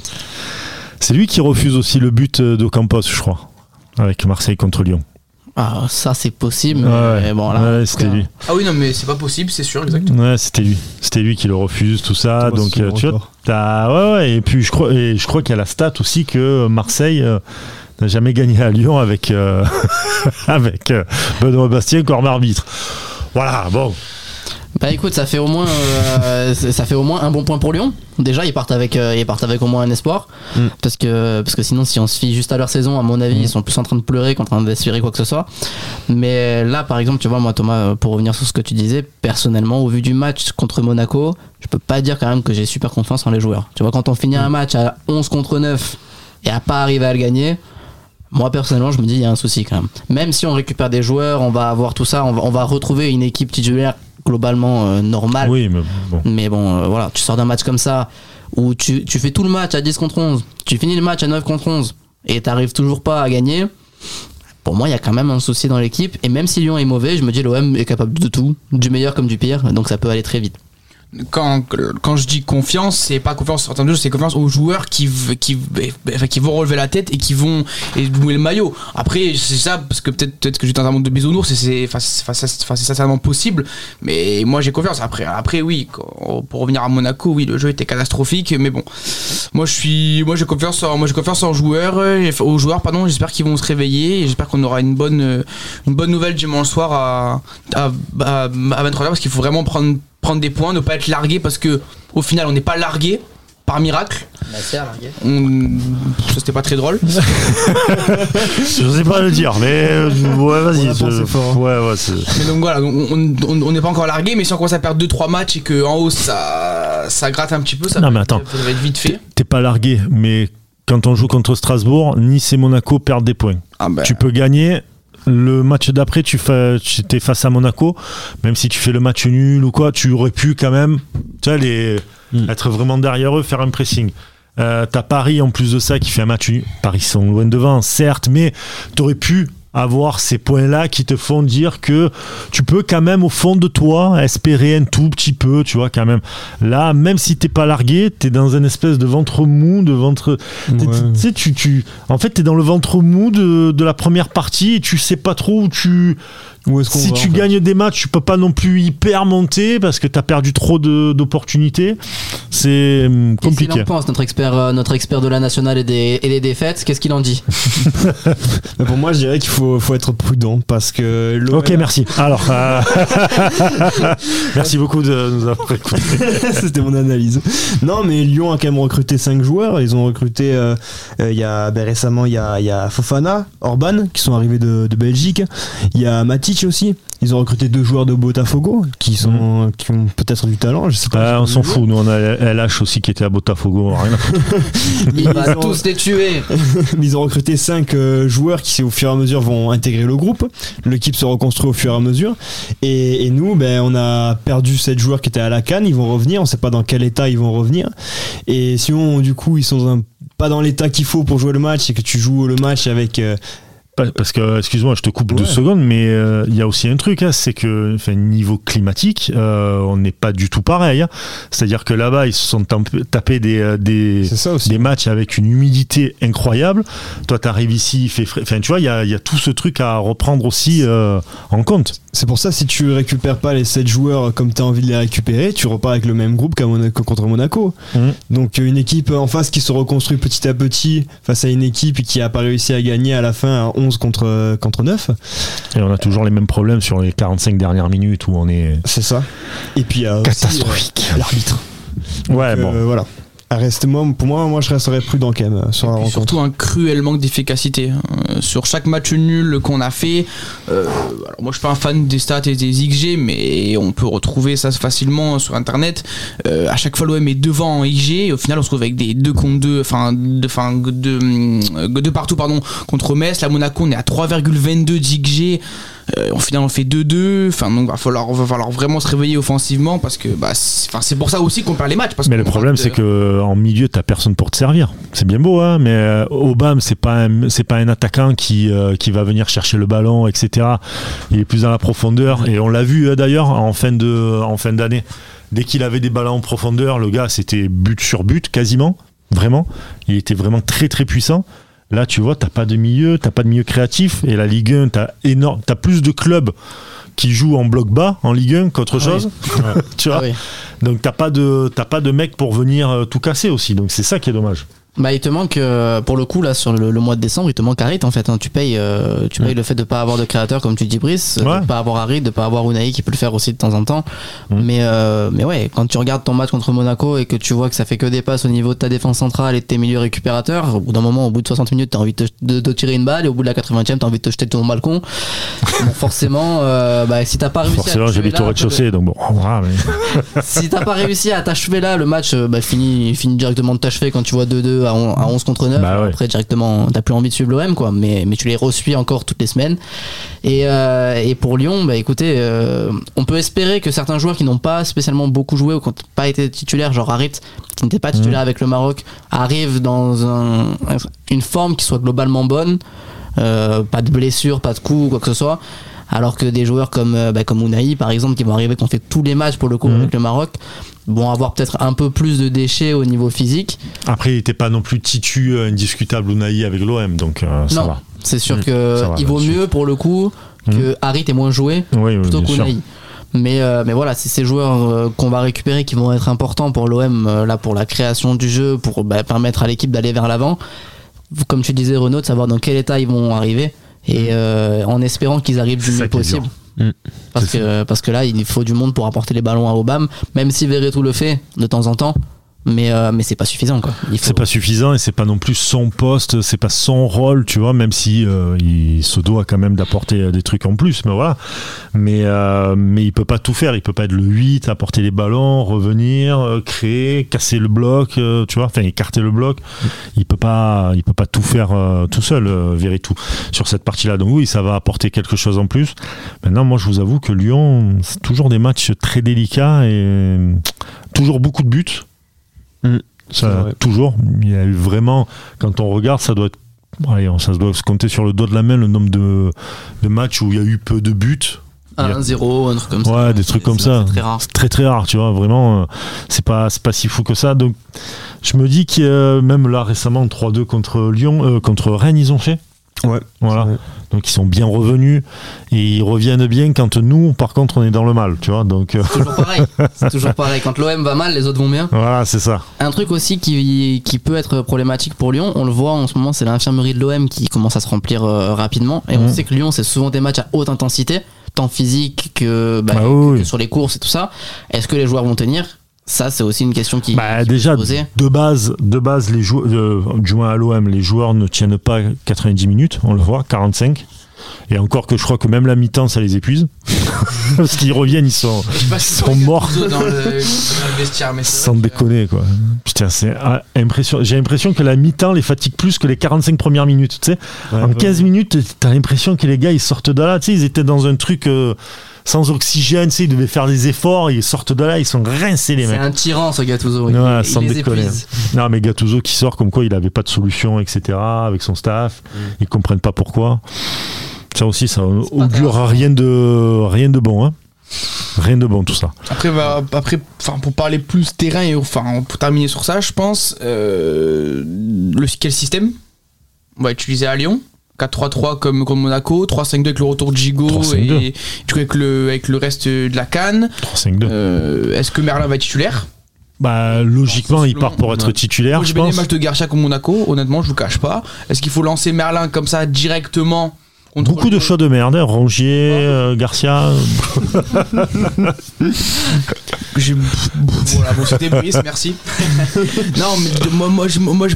C'est lui qui refuse aussi le but de Campos, je crois, avec Marseille contre Lyon. Ah, ça c'est possible. c'était lui. Ah oui, non, mais c'est pas possible, c'est sûr, exactement. Ouais, c'était lui. C'était lui qui le refuse, tout ça. donc, euh, tu vois, ouais, ouais, et puis je crois, et je crois qu'il y a la stat aussi que Marseille euh, n'a jamais gagné à Lyon avec, euh, avec Benoît Bastien comme arbitre. Voilà, bon. Bah écoute, ça fait au moins euh, ça fait au moins un bon point pour Lyon. Déjà, ils partent avec euh, ils partent avec au moins un espoir mm. parce que parce que sinon si on se fie juste à leur saison, à mon avis, mm. ils sont plus en train de pleurer qu'en train d'espérer quoi que ce soit. Mais là par exemple, tu vois moi Thomas pour revenir sur ce que tu disais, personnellement au vu du match contre Monaco, je peux pas dire quand même que j'ai super confiance en les joueurs. Tu vois quand on finit un mm. match à 11 contre 9 et à pas arriver à le gagner, moi personnellement je me dis il y a un souci quand même. Même si on récupère des joueurs, on va avoir tout ça, on va, on va retrouver une équipe titulaire globalement euh, normal. Oui, mais bon. Mais bon, euh, voilà, tu sors d'un match comme ça où tu, tu, fais tout le match à 10 contre 11, tu finis le match à 9 contre 11 et t'arrives toujours pas à gagner. Pour moi, il y a quand même un souci dans l'équipe. Et même si Lyon est mauvais, je me dis l'OM est capable de tout, du meilleur comme du pire, donc ça peut aller très vite quand, quand je dis confiance, c'est pas confiance en termes c'est confiance aux joueurs qui, qui, qui vont relever la tête et qui vont et le maillot. Après, c'est ça, parce que peut-être peut que j'étais dans un monde de bisounours, c'est certainement possible, mais moi j'ai confiance. Après, après oui, pour revenir à Monaco, oui, le jeu était catastrophique, mais bon, moi je suis, moi j'ai confiance en, moi j'ai confiance en joueurs, aux joueurs, pardon, j'espère qu'ils vont se réveiller j'espère qu'on aura une bonne, une bonne nouvelle dimanche soir à, à 23h parce qu'il faut vraiment prendre prendre des points, ne pas être largué parce que au final on n'est pas largué par miracle. Bah, ça c'était pas très drôle. je sais pas le dire, mais euh, ouais, vas-y. Ouais, ouais, mais donc voilà, on n'est pas encore largué, mais si on commence à perdre 2-3 matchs et qu'en haut ça, ça gratte un petit peu, ça, non, mais attends, ça va être vite fait. T'es pas largué, mais quand on joue contre Strasbourg, Nice et Monaco perdent des points. Ah ben. Tu peux gagner le match d'après, tu fais, es face à Monaco, même si tu fais le match nul ou quoi, tu aurais pu quand même, les, hmm. être vraiment derrière eux, faire un pressing. Euh, T'as Paris en plus de ça qui fait un match nul. Paris sont loin devant, certes, mais tu aurais pu avoir ces points-là qui te font dire que tu peux quand même au fond de toi espérer un tout petit peu, tu vois, quand même. Là, même si t'es pas largué, t'es dans une espèce de ventre mou, de ventre... Tu sais, tu, tu... En fait, t'es dans le ventre mou de, de la première partie et tu sais pas trop où tu si tu gagnes des matchs, tu peux pas non plus hyper monter parce que tu as perdu trop d'opportunités. C'est hum, compliqué. Qu'est-ce qu'il en pense, notre expert, euh, notre expert de la nationale et des, et des défaites Qu'est-ce qu'il en dit? Pour moi, je dirais qu'il faut, faut, être prudent parce que. Ok, merci. Alors, euh, merci beaucoup de nous avoir écouté. C'était mon analyse. Non, mais Lyon a quand même recruté 5 joueurs. Ils ont recruté euh, il y a, ben, récemment, il y a, y a, Fofana, Orban qui sont arrivés de, de Belgique. Il y a Mathis aussi. Ils ont recruté deux joueurs de Botafogo qui sont mhm. qui ont peut-être du talent. Je sais pas. Ah, on s'en fout. Nous on a LH aussi qui était à Botafogo. Rien Ils vont tous les tuer. ils ont recruté cinq euh, joueurs qui au fur et à mesure vont intégrer le groupe. L'équipe se reconstruit au fur et à mesure. Et, nous, ben on a perdu sept joueurs qui étaient à la canne. Ils vont revenir. On sait pas dans quel état ils vont revenir. Et si on du coup ils sont pas dans l'état qu'il faut pour jouer le match et que tu joues le match avec euh, Parce que, excuse-moi, je te coupe deux secondes, mais euh, il y a aussi un truc, hein, c'est que niveau climatique, euh, on n'est pas du tout pareil. Hein. C'est-à-dire que là-bas, ils se sont tapés des, euh, des, des, matchs avec une humidité incroyable. Toi, tu arrives ici, il fait frais. Enfin, tu vois, il y a, y a, tout ce truc à reprendre aussi en compte. C'est pour ça, si tu récupères pas les 7 joueurs comme tu as envie de les récupérer, tu repars avec le même groupe qu'à Monaco, contre Monaco. Mmh. Donc, une équipe en face qui se reconstruit petit à petit face à une équipe qui n'a pas réussi à gagner à la fin à 11 contre, contre 9. Et on a toujours les mêmes problèmes sur les 45 dernières minutes où on est. C'est ça. Et puis, euh, catastrophique. L'arbitre. Ouais, bon. Euh, voilà. Reste, moi, pour moi, moi, je resterais prudent quand même euh, sur la rencontre. Surtout un cruel manque d'efficacité. Hein. sur chaque match nul qu'on a fait, euh, alors moi je suis pas un fan des stats et des XG, mais on peut retrouver ça facilement sur internet. Euh, à chaque fois, l'OM est devant en XG, et au final, on se trouve avec des 2 contre 2, enfin, de, de, de, partout, pardon, contre Metz. La Monaco, on est à 3,22 d'XG. Euh, on fait 2-2. Enfin, donc, va falloir, va falloir vraiment se réveiller offensivement parce que bah, c'est pour ça aussi qu'on perd les matchs. Parce mais le problème, c'est que en milieu, t'as personne pour te servir. C'est bien beau, hein, mais euh, Obama, c'est pas c'est pas un attaquant qui euh, qui va venir chercher le ballon, etc. Il est plus dans la profondeur et on l'a vu euh, d'ailleurs en fin de en fin d'année. Dès qu'il avait des ballons en profondeur, le gars, c'était but sur but quasiment, vraiment. Il était vraiment très très puissant. Là, tu vois, t'as pas de milieu, t'as pas de milieu créatif. Et la Ligue 1, t'as énorme, as plus de clubs qui jouent en bloc bas en Ligue 1 qu'autre ah chose. tu vois. Ah Donc t'as pas de t'as pas de mec pour venir euh, tout casser aussi. Donc c'est ça qui est dommage. Bah, il te manque, euh, pour le coup, là, sur le, mois de décembre, il te manque Harit en fait. Hein. Tu payes, euh, tu payes le fait de pas avoir de créateur, comme tu dis, Brice, de pas avoir Harit, de pas avoir Unai qui peut le faire aussi de temps en temps. Mais, euh, mais ouais, quand tu regardes ton match contre Monaco et que tu vois que ça fait que des passes au niveau de ta défense centrale et de tes milieux récupérateurs, au bout d'un moment, au bout de 60 minutes, t'as envie de, de, tirer une balle et au bout de la 80e, t'as envie de te jeter de ton balcon. forcément, bah, si t'as pas réussi forcément, j'habite au rez-de-chaussée, donc bon, si t'as pas réussi à t'achever là, le match bah, finit, finit directement de t'achever quand tu vois 2-2 à 11 contre bah Après, directement, t'as plus envie de suivre l'OM, quoi. Mais, mais tu les reçuis encore toutes les semaines. Et, euh, et pour Lyon, bah écoutez, euh, on peut espérer que certains joueurs qui n'ont pas spécialement beaucoup joué ou qui n'ont pas été titulaires, genre Harit, qui n'était pas titulaire mmh. avec le Maroc, arrivent dans un, une forme qui soit globalement bonne. Euh, pas de blessures, pas de coups, quoi que ce soit alors que des joueurs comme bah, comme Unai par exemple qui vont arriver qui ont fait tous les matchs pour le coup mmh. avec le Maroc vont avoir peut-être un peu plus de déchets au niveau physique. Après, il n'était pas non plus titu euh, indiscutable Unai avec l'OM, donc euh, ça non, C'est sûr qu'il que vaut mieux pour le coup que mm. Harit ait moins joué plutôt qu'Unai. Mais, euh, mais voilà, c'est ces joueurs qu'on va récupérer qui vont être importants pour l'OM, là pour la création du jeu, pour bah, permettre à l'équipe d'aller vers l'avant. Comme tu disais, Renaud, de savoir dans quel état ils vont arriver et mm. en espérant qu'ils arrivent du mieux possible. Mm. Parce, que, parce que là, il faut du monde pour apporter les ballons à Obama, même si Verretou le fait de temps en temps mais euh, mais c'est pas suffisant quoi. C'est pas suffisant et c'est pas non plus son poste c'est pas son rôle tu vois même si euh, il se doit quand même d'apporter des trucs en plus mais voilà. Mais euh, mais il peut pas tout faire. Il peut pas être le 8 apporter les ballons revenir créer casser le bloc tu vois enfin écarter le bloc. Il peut pas il peut pas tout faire tout seul tout sur cette partie là donc oui ça va apporter quelque chose en plus. Maintenant moi je vous avoue que Lyon c'est toujours des matchs très délicats et toujours beaucoup de buts Mm. Ça, toujours, il y a eu vraiment, quand on regarde, ça doit être ça doit se compter sur le doigt de la main le nombre de, de matchs où il y a eu peu de buts. 1-0, un truc comme ça. Ouais, des trucs comme ça. Très rare. très très rare, tu vois, vraiment, euh, c'est pas, pas si fou que ça. Donc, je me dis que même là récemment, 3-2 contre Lyon, euh, contre Rennes, ils ont fait. Ouais. Voilà. Donc ils sont bien revenus et ils reviennent bien quand nous, par contre, on est dans le mal, tu vois. Donc euh, c'est toujours pareil. C'est toujours pareil. Quand l'OM va mal, les autres vont bien. Voilà, c'est ça. Un truc aussi qui, qui peut être problématique pour Lyon, on le voit en ce moment, c'est l'infirmerie de l'OM qui commence à se remplir euh, rapidement. Et on mmh. sait que Lyon, c'est souvent des matchs à haute intensité, tant physique que, bah, ah que sur les courses et tout ça. Est-ce que les joueurs vont tenir? Ça, c'est aussi une question qui. Bah, déjà, de base, de base, les joueurs, euh, du moins à l'OM, les joueurs ne tiennent pas 90 minutes, on le voit, 45. Et encore que je crois que même la mi-temps, ça les épuise. Parce qu'ils reviennent, ils sont, sont morts. Sans déconner, quoi. Putain, c'est impression. J'ai l'impression que la mi-temps les fatigue plus que les 45 premières minutes. Tu sais, en 15 minutes, t'as l'impression que les gars ils sortent de là. Tu sais, ils étaient dans un truc. Euh, sans oxygène, tu sais, ils devaient faire des efforts, ils sortent de là, ils sont rincés les mecs. C'est un tyran ce Gattuso. Il, sans déconner. Non mais Gattuso qui sort comme quoi il avait pas de solution, etc. avec son staff, mm. ils comprennent pas pourquoi. Ça aussi, ça augure rien de rien de bon. Hein. Rien de bon tout ça. Après, bah, après pour parler plus terrain et enfin, pour terminer sur ça, je pense, euh, le, quel système on va utiliser à Lyon? 4-3-3 comme, comme Monaco, 3-5-2 avec le retour de Gigot et avec le, avec le reste de la canne. 3-5-2. Euh, est-ce que Merlin va être titulaire? Bah, logiquement, il part pour être titulaire. Moi, j'ai bien match de Garcia comme Monaco, honnêtement, je vous cache pas. Est-ce qu'il faut lancer Merlin comme ça directement Beaucoup de choix de merde, hein. Rongier, euh, Garcia. voilà, bon, c'était Brice, merci. non, mais moi, moi,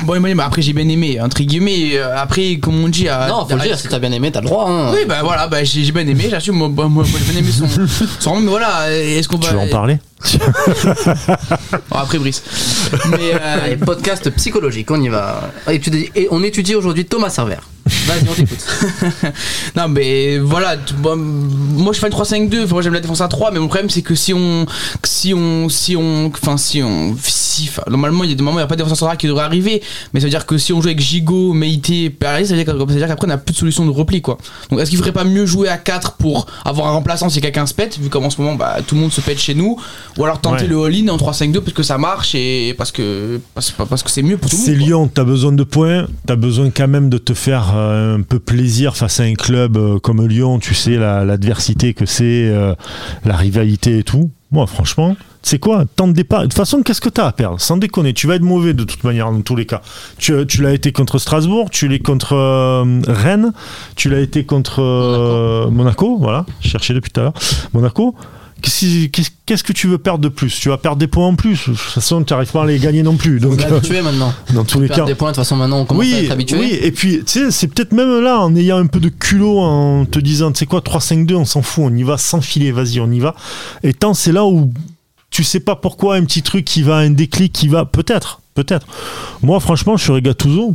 moi, moi, après, j'ai bien aimé, entre guillemets. Euh, après, comme on dit. À, non, faut le dire, si t'as bien aimé, t'as le droit. Hein. Oui, bah voilà, bah, j'ai bien aimé, j'assume. Moi, moi, j'ai bien aimé son, son. Mais voilà, est-ce qu'on va. Tu veux en parler? après Brice. Mais euh, podcast psychologique, on y va. Et on étudie aujourd'hui Thomas Server. Vas-y, on t'écoute. non, mais voilà, moi je fais une 3-5-2, moi j'aime la défense à 3, mais mon problème c'est que si on. Si on. Si on. Enfin, si on. Si, normalement, il y a des moments où il n'y a pas de défense centrale qui devrait arriver, mais ça veut dire que si on joue avec Gigot, Meïté, Paris, ça veut dire qu'après on n'a plus de solution de repli, quoi. Donc est-ce qu'il faudrait pas mieux jouer à 4 pour avoir un remplaçant si quelqu'un se pète, vu qu'en ce moment, bah, tout le monde se pète chez nous, ou alors tenter le all-in en 3-5-2 parce que ça marche et parce que parce, parce que c'est mieux pour tout le monde. C'est Lyon, t'as besoin de points, t'as besoin quand même de te faire euh, un peu plaisir face à un club euh, comme Lyon, tu sais l'adversité que c'est, euh, la rivalité et tout. Moi, franchement, c'est quoi? Tant de départ. De toute façon, qu'est-ce que t'as à perdre? Sans déconner, tu vas être mauvais de toute manière dans tous les cas. Tu, tu l'as été contre Strasbourg, tu l'es contre Rennes, tu l'as été contre Monaco. Monaco. voilà, cherché depuis tout à l'heure. Monaco. Qu'est-ce que tu veux perdre de plus? Tu vas perdre des points en plus. De toute façon, tu n'arrives pas à les gagner non plus. Donc, on est habitué maintenant. Dans tous les cas. des points, de toute façon, maintenant, on commence oui, à être habitué. Oui, et puis, tu sais, c'est peut-être même là, en ayant un peu de culot, en te disant, tu sais quoi, 3-5-2, on s'en fout, on y va sans filer, vas-y, on y va. Et tant, c'est là où tu sais pas pourquoi un petit truc qui va, un déclic qui va, peut-être, peut-être. Moi, franchement, je suis Gattuso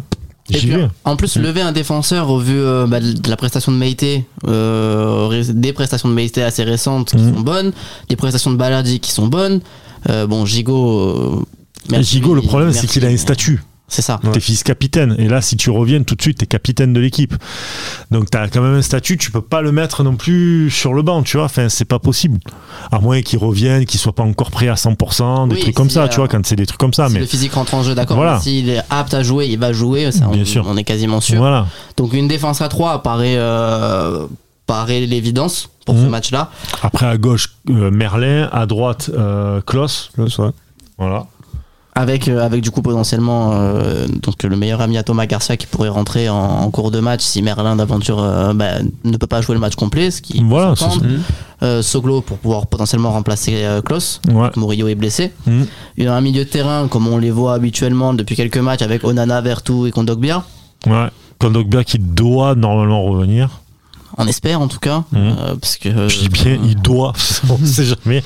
en plus, lever un défenseur au vu euh, bah, de la prestation de Maïté, euh, des prestations de Maïté assez récentes qui mm. sont bonnes, des prestations de Baladi qui sont bonnes. Euh, bon, Gigot. Gigot, le problème, c'est qu'il a un statut. C'est ça. T'es fils capitaine. Et là, si tu reviens tout de suite, t'es capitaine de l'équipe. Donc t'as quand même un statut, tu peux pas le mettre non plus sur le banc, tu vois. Enfin, c'est pas possible. À moins qu'il revienne, qu'il soit pas encore prêt à 100%, des trucs comme ça, tu vois, quand c'est des trucs comme ça. Si mais le physique rentre en jeu, d'accord. Voilà. S'il est apte à jouer, il va jouer. Ça, Bien on, sûr. on est quasiment sûr. Voilà. Donc une défense à 3 paraît, euh, paraît l'évidence pour ce mhm. match-là. Après, à gauche, euh, Merlin. À droite, euh, Klaus. Klaus, ouais. Voilà. Avec, euh, avec du coup potentiellement euh, donc le meilleur ami à Thomas Garcia qui pourrait rentrer en, cours de match si Merlin d'aventure euh, bah, ne peut pas jouer le match complet ce qui voilà, Soglo pour pouvoir potentiellement remplacer Klaus Murillo est blessé. Mmh. il y a un milieu de terrain comme on les voit habituellement depuis quelques matchs avec Onana, Vertu et Kondogbia. Ouais. Kondogbia qui doit normalement revenir on espère en tout cas mmh. parce que je dis bien il doit on ne sait jamais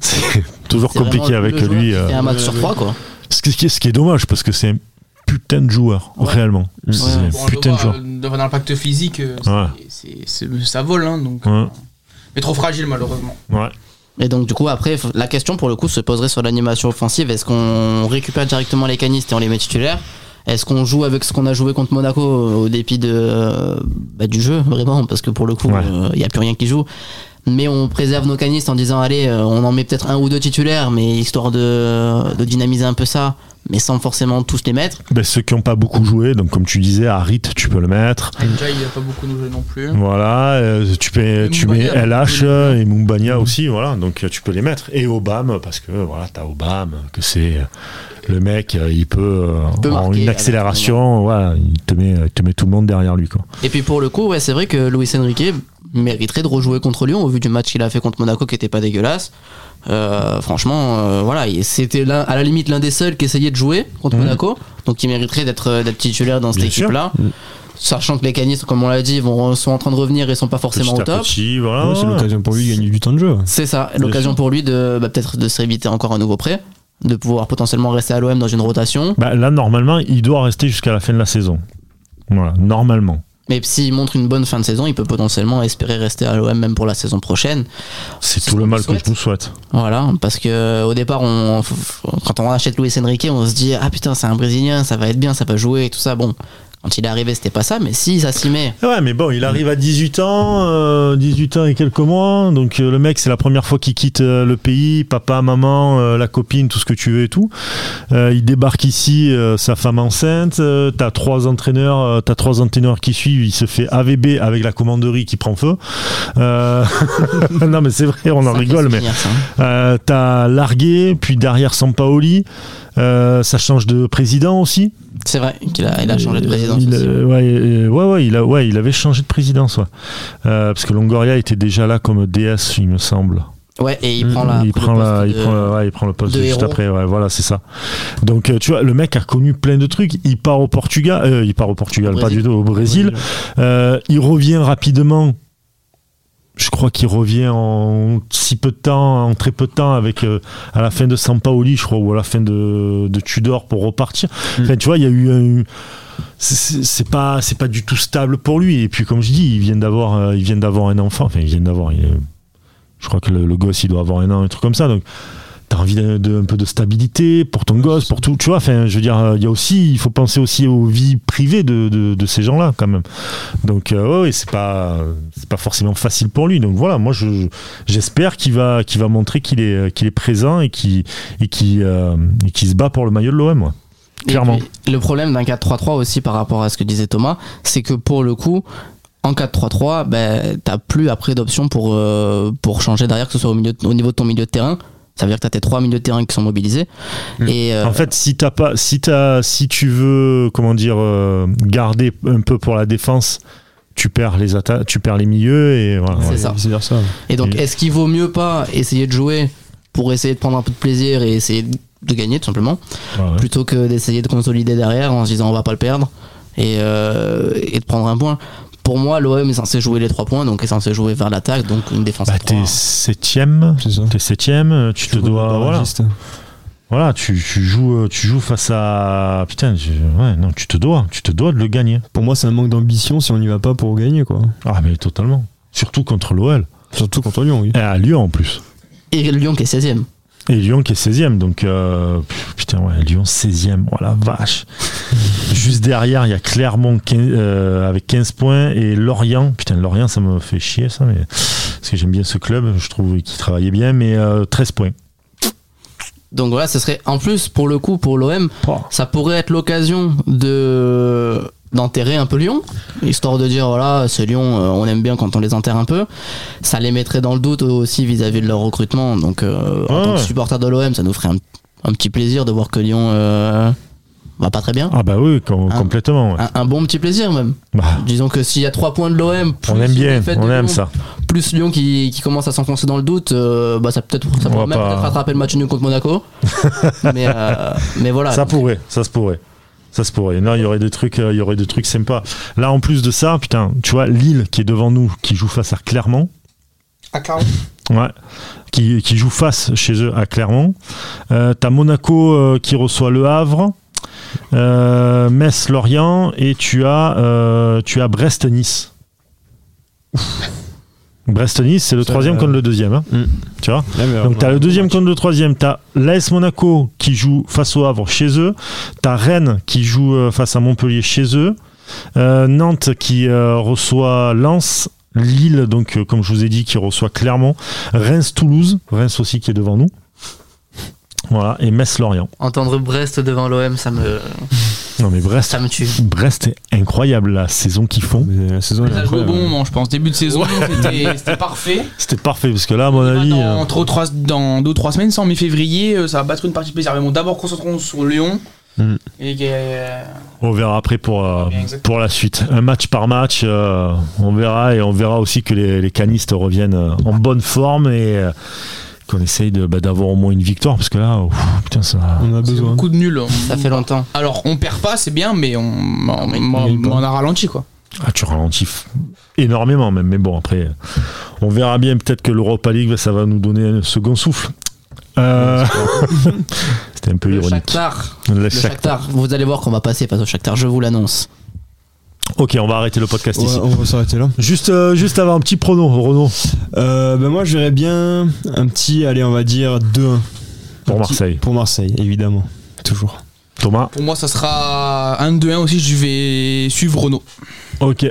c'est toujours compliqué avec lui c'est un match sur trois quoi ce qui, est, ce qui est dommage parce que c'est un putain de joueur, réellement. C'est un putain de joueur. Dans l'impact physique, euh, ça vole, hein, donc. Mais trop fragile, malheureusement. Ouais. Et donc, du coup, après, la question pour le coup se poserait sur l'animation offensive. Est-ce qu'on récupère directement les canistes et on les met titulaires Est-ce qu'on joue avec ce qu'on a joué contre Monaco au dépit de, bah, du jeu, vraiment Parce que pour le coup, il n'y a plus rien qui joue. Mais on préserve nos canistes en disant allez euh, on en met peut-être un ou deux titulaires mais histoire de, de dynamiser un peu ça mais sans forcément tous les mettre. Ben, ceux qui n'ont pas beaucoup joué donc comme tu disais Harit tu peux le mettre. Déjà il a pas beaucoup joué non plus. Voilà euh, tu, peux, tu mets LH et Mumbania aussi voilà donc euh, tu peux les mettre. Et Obama parce que voilà t'as Obama que c'est le mec, il peut, en une accélération, voilà, il te met, il te met tout le monde derrière lui. Quoi. Et puis pour le coup, ouais, c'est vrai que Luis Enrique, mériterait de rejouer contre Lyon au vu du match qu'il a fait contre Monaco qui était pas dégueulasse. Euh, franchement, euh, voilà, c'était à la limite l'un des seuls qui essayait de jouer contre mmh. Monaco, donc il mériterait d'être titulaire dans cette équipe-là. Sachant que les canistes, comme on l'a dit, vont, sont en train de revenir et sont pas forcément au top. c'est l'occasion pour lui de gagner du temps de jeu. C'est ça, l'occasion pour lui de bah, peut-être de se réviter encore un nouveau prêt, de pouvoir potentiellement rester à l'OM dans une rotation. Bah, là, normalement, il doit rester jusqu'à la fin de la saison. Voilà, normalement. Mais s'il montre une bonne fin de saison, il peut potentiellement espérer rester à l'OM même pour la saison prochaine. C'est tout le mal que je vous souhaite. Voilà, parce que au départ, on, quand on achète Luis Enrique, on se dit ah putain c'est un Brésilien, ça va être bien, ça va jouer et tout ça. Bon, quand il est arrivé, c'était pas ça, mais si, ça s'y met. Ouais, mais bon, il arrive à 18 ans, 18 euh, ans et quelques mois. Donc euh, le mec, c'est la première fois qu'il quitte euh, le pays, papa, maman, la copine, tout ce que tu veux et tout. il débarque ici, sa femme enceinte. t'as trois entraîneurs, t'as trois entraîneurs qui suivent. Il se fait AVB avec la commanderie qui prend feu. non, mais c'est vrai, on en rigole, mais hein. t'as largué, puis derrière Sampaoli. Ça change de président aussi. C'est vrai qu'il a, il a changé de présidence. Il, ouais, ouais, il a, ouais, il avait changé de présidence, euh, parce que Longoria était déjà là comme DS, il me semble. Ouais, et il prend la. Il prend, la, il, prend, il prend le poste juste après. Ouais, voilà, c'est ça. Donc, euh, tu vois, le mec a connu plein de trucs. Il part au Portugal, il part au Portugal, pas du tout au Brésil. il revient rapidement je crois qu'il revient en si peu de temps, en très peu de temps, avec euh, à la fin de Sampaoli, je crois, ou à la fin de, Tudor pour repartir. Mm. Enfin, tu vois, il y a eu un, c'est pas c'est pas du tout stable pour lui. Et puis comme je dis, il vient d'avoir euh, d'avoir un enfant. Enfin, il vient d'avoir. Je crois que le, le, gosse, il doit avoir un an, un truc comme ça. Donc t'as envie d'un peu de stabilité pour ton gosse, pour tout. Tu vois, enfin, je veux dire, il y a aussi, il faut penser aussi aux vies privées de, de, ces gens-là quand même. Donc, euh, ouais, c'est pas, c'est pas forcément facile pour lui. Donc voilà, moi, je, j'espère qu'il va, qu'il va montrer qu'il est, qu'il est présent et qui, euh, se bat pour le maillot de l'OM. Clairement. le problème d'un 4-3-3 aussi par rapport à ce que disait Thomas, c'est que pour le coup, en 4-3-3, ben, t'as plus après d'options pour, euh, pour changer derrière, que ce soit au, milieu, au niveau de ton milieu de terrain. Ça veut dire que tu as tes trois milieux de terrain qui sont mobilisés. Et euh, En fait, si, as pas, si, as, si tu veux comment dire, euh, garder un peu pour la défense, tu perds les, tu perds les milieux. et voilà, C'est ça. ça. Et donc, est-ce qu'il vaut mieux pas essayer de jouer pour essayer de prendre un peu de plaisir et essayer de gagner tout simplement, plutôt que d'essayer de consolider derrière en se disant on va pas le perdre et, euh, et de prendre un point? Pour moi, l'OM est censé jouer les 3 points, donc est censé jouer vers l'attaque, donc une défense bah, à 3. T'es septième, t'es septième, tu te dois. Voilà. Voilà, tu, joues, tu joues face à. Putain, ouais, non, tu te dois, tu te dois de le gagner. Pour moi, c'est un manque d'ambition si on n'y va pas pour gagner, quoi. Ah, mais totalement. Surtout contre l'OL. Surtout contre Lyon, oui. Et à Lyon en plus. Et Lyon qui est 16ème. Et Lyon qui est 16ème, donc euh, putain, ouais, Lyon 16ème, oh la vache. Juste derrière, il y a Clermont euh, avec 15 points et Lorient. Putain, Lorient, ça me fait chier ça, mais, parce que j'aime bien ce club, je trouve qu'il travaillait bien, mais 13 euh, points. Donc voilà, ce serait en plus pour le coup pour l'OM, ça pourrait être l'occasion de d'enterrer un peu Lyon, histoire de dire voilà, c'est Lyon, euh, on aime bien quand on les enterre un peu. Ça les mettrait dans le doute aussi vis-à-vis de leur recrutement. Donc, euh, en tant que supporter de l'OM, ça nous ferait un, petit plaisir de voir que Lyon euh, va pas très bien. Ah bah oui, complètement. Un, bon petit plaisir même. Bah. Disons que s'il y a 3 points de l'OM, on aime bien, on aime ça. Plus Lyon qui, commence à s'enfoncer dans le doute, bah ça peut-être ça pourrait même peut-être rattraper le match nul contre Monaco. mais, mais voilà. Ça pourrait, ça se pourrait. Ça se pourrait. Non, il y aurait des trucs, euh, il y aurait des trucs sympas. Là, en plus de ça, putain, tu vois, Lille qui est devant nous, qui joue face à Clermont. À Clermont. Ouais. Qui, joue face chez eux à Clermont. Euh, T'as Monaco euh, qui reçoit Le Havre. Euh, Metz, Lorient et tu as, tu as Brest-Nice. Brest-Nice, c'est le troisième contre le deuxième. Hein. Mm. Tu vois Donc, tu as le deuxième contre le troisième. Tu as l'AS Monaco qui joue face au Havre chez eux. Tu as Rennes qui joue euh, face à Montpellier chez eux. Euh, Nantes qui euh, reçoit Lens. Lille, donc, comme je vous ai dit, qui reçoit Clermont. Reims-Toulouse. Reims aussi qui est devant nous. Voilà, et Metz-Lorient. Entendre Brest devant l'OM, ça me. Non mais Brest, ça me tue. Brest est incroyable la saison qu'ils font. la saison est bon moment, je pense. Début de saison, c'était parfait. C'était parfait parce que là, à mon avis, dans, 3, dans deux trois semaines, sans mi-février, euh, ça va battre une partie de plaisir. Mais bon, d'abord concentrons sur Lyon. Hmm. Et euh, On verra après pour, euh, pour la suite. Un match par match, on verra et on verra aussi que les, les canistes reviennent en bonne forme et qu'on essaye bah, d'avoir au moins une victoire parce que là, putain, ça. On a besoin. Beaucoup de nuls. Ça fait longtemps. Alors, on perd pas, c'est bien, mais on, on, a ralenti quoi. Ah, tu ralentis énormément même, mais bon, après, on verra bien. Peut-être que l'Europa League, ça va nous donner un second souffle. Euh, c'était un peu le ironique. Shakhtar. Le, Shakhtar. Vous allez voir qu'on va passer face au Shakhtar, je vous l'annonce. Ok, on va arrêter le podcast ici. On va s'arrêter là. Juste, euh, juste avant un petit prono, Renaud. Euh, ben moi, je verrais bien un petit, allez, on va dire 2-1. Pour Marseille. pour Marseille, évidemment. Toujours. Thomas Pour moi, ça sera 1-2-1 aussi. Je vais suivre Renault. Ok.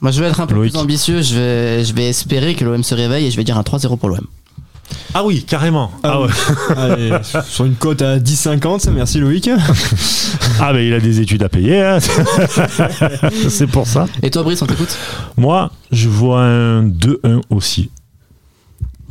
Moi, je vais être un peu plus ambitieux. Je vais, je vais espérer que l'OM se réveille et je vais dire un 3-0 pour l'OM. Ah oui, carrément. Ah, ah ouais. sur une cote à 10,50, merci Loïc. ah mais il a des études à payer, hein. c'est pour ça. Et toi Brice, on t'écoute? Moi, je vois un 2-1 aussi.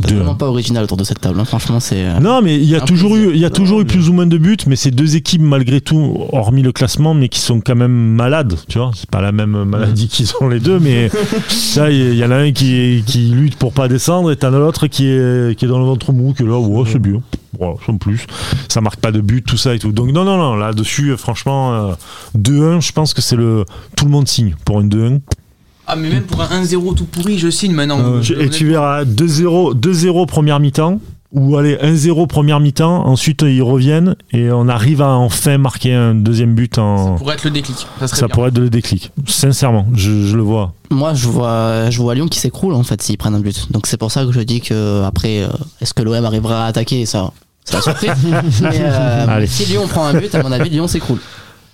C'est vraiment pas original autour de cette table. Hein. Franchement, c'est. Euh, non, mais il y a toujours eu, il y a toujours eu plus ou moins de buts, mais c'est deux équipes malgré tout, hormis le classement, mais qui sont quand même malades. Tu vois, c'est pas la même maladie qu'ils ont les deux, mais ça, il y, en a un qui, qui lutte pour pas descendre, et t'en as l'autre qui est, qui est dans le ventre mou, que là, ouais, c'est bien. Voilà, sans plus. Ça marque pas de but, tout ça et tout. Donc non, non, non. Là-dessus, franchement, 2-1, euh, je pense que c'est le tout le monde signe pour une 2-1. Ah, mais même pour un 1-0 tout pourri, je signe maintenant. Ah et tu verras 2-0 2-0 première mi-temps. Ou allez, 1-0 première mi-temps, ensuite ils reviennent et on arrive à enfin marquer un deuxième but en. Ça pourrait être le déclic. Ça, pourrait être le déclic. Sincèrement, je, le vois. Moi, je vois, je vois Lyon qui s'écroule en fait s'ils prennent un but. Donc c'est pour ça que je dis que après, euh, est-ce que l'OM arrivera à attaquer? Ça Ça va surpris. mais, euh, si Lyon prend un but, à mon avis, Lyon s'écroule.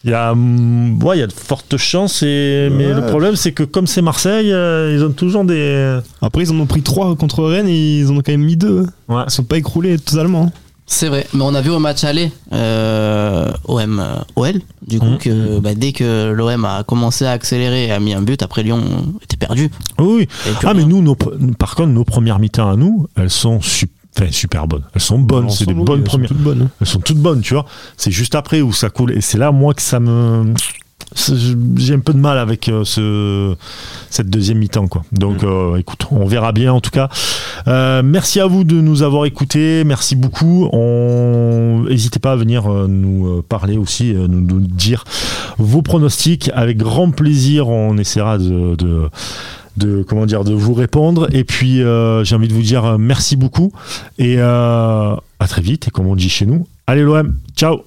Il y a, mm, ouais, il y a de fortes chances, et, mais le problème c'est que comme c'est Marseille, euh, ils ont toujours des. Après, ils en ont pris 3 contre Rennes et ils en ont quand même mis 2. Ouais. Ils sont pas écroulés totalement. C'est vrai, mais on a vu au match aller euh, OM euh, OL du coup mmh. que bah, dès que l'OM a commencé à accélérer et a mis un but après Lyon était perdu. Oui. Ah mais nous nos, par contre nos premières mi-temps à nous, elles sont super Enfin, super bonnes. Elles sont bonnes, c'est des bonnes premières. Elles sont toutes bonnes. Hein. Elles sont toutes bonnes, tu vois. C'est juste après où ça coule. Et c'est là, moi, que ça me. J'ai un peu de mal avec euh, ce, cette deuxième mi-temps. Quoi. Donc mm. euh, écoute, on verra bien en tout cas. Euh, merci à vous de nous avoir écoutés. Merci beaucoup. N'hésitez pas à venir nous parler aussi, nous, nous, dire vos pronostics. Avec grand plaisir, on essaiera de, de de comment dire de vous répondre. Et puis euh, j'ai envie de vous dire euh, merci beaucoup. Et euh, à très vite. Et comme on dit chez nous allez l'OM ciao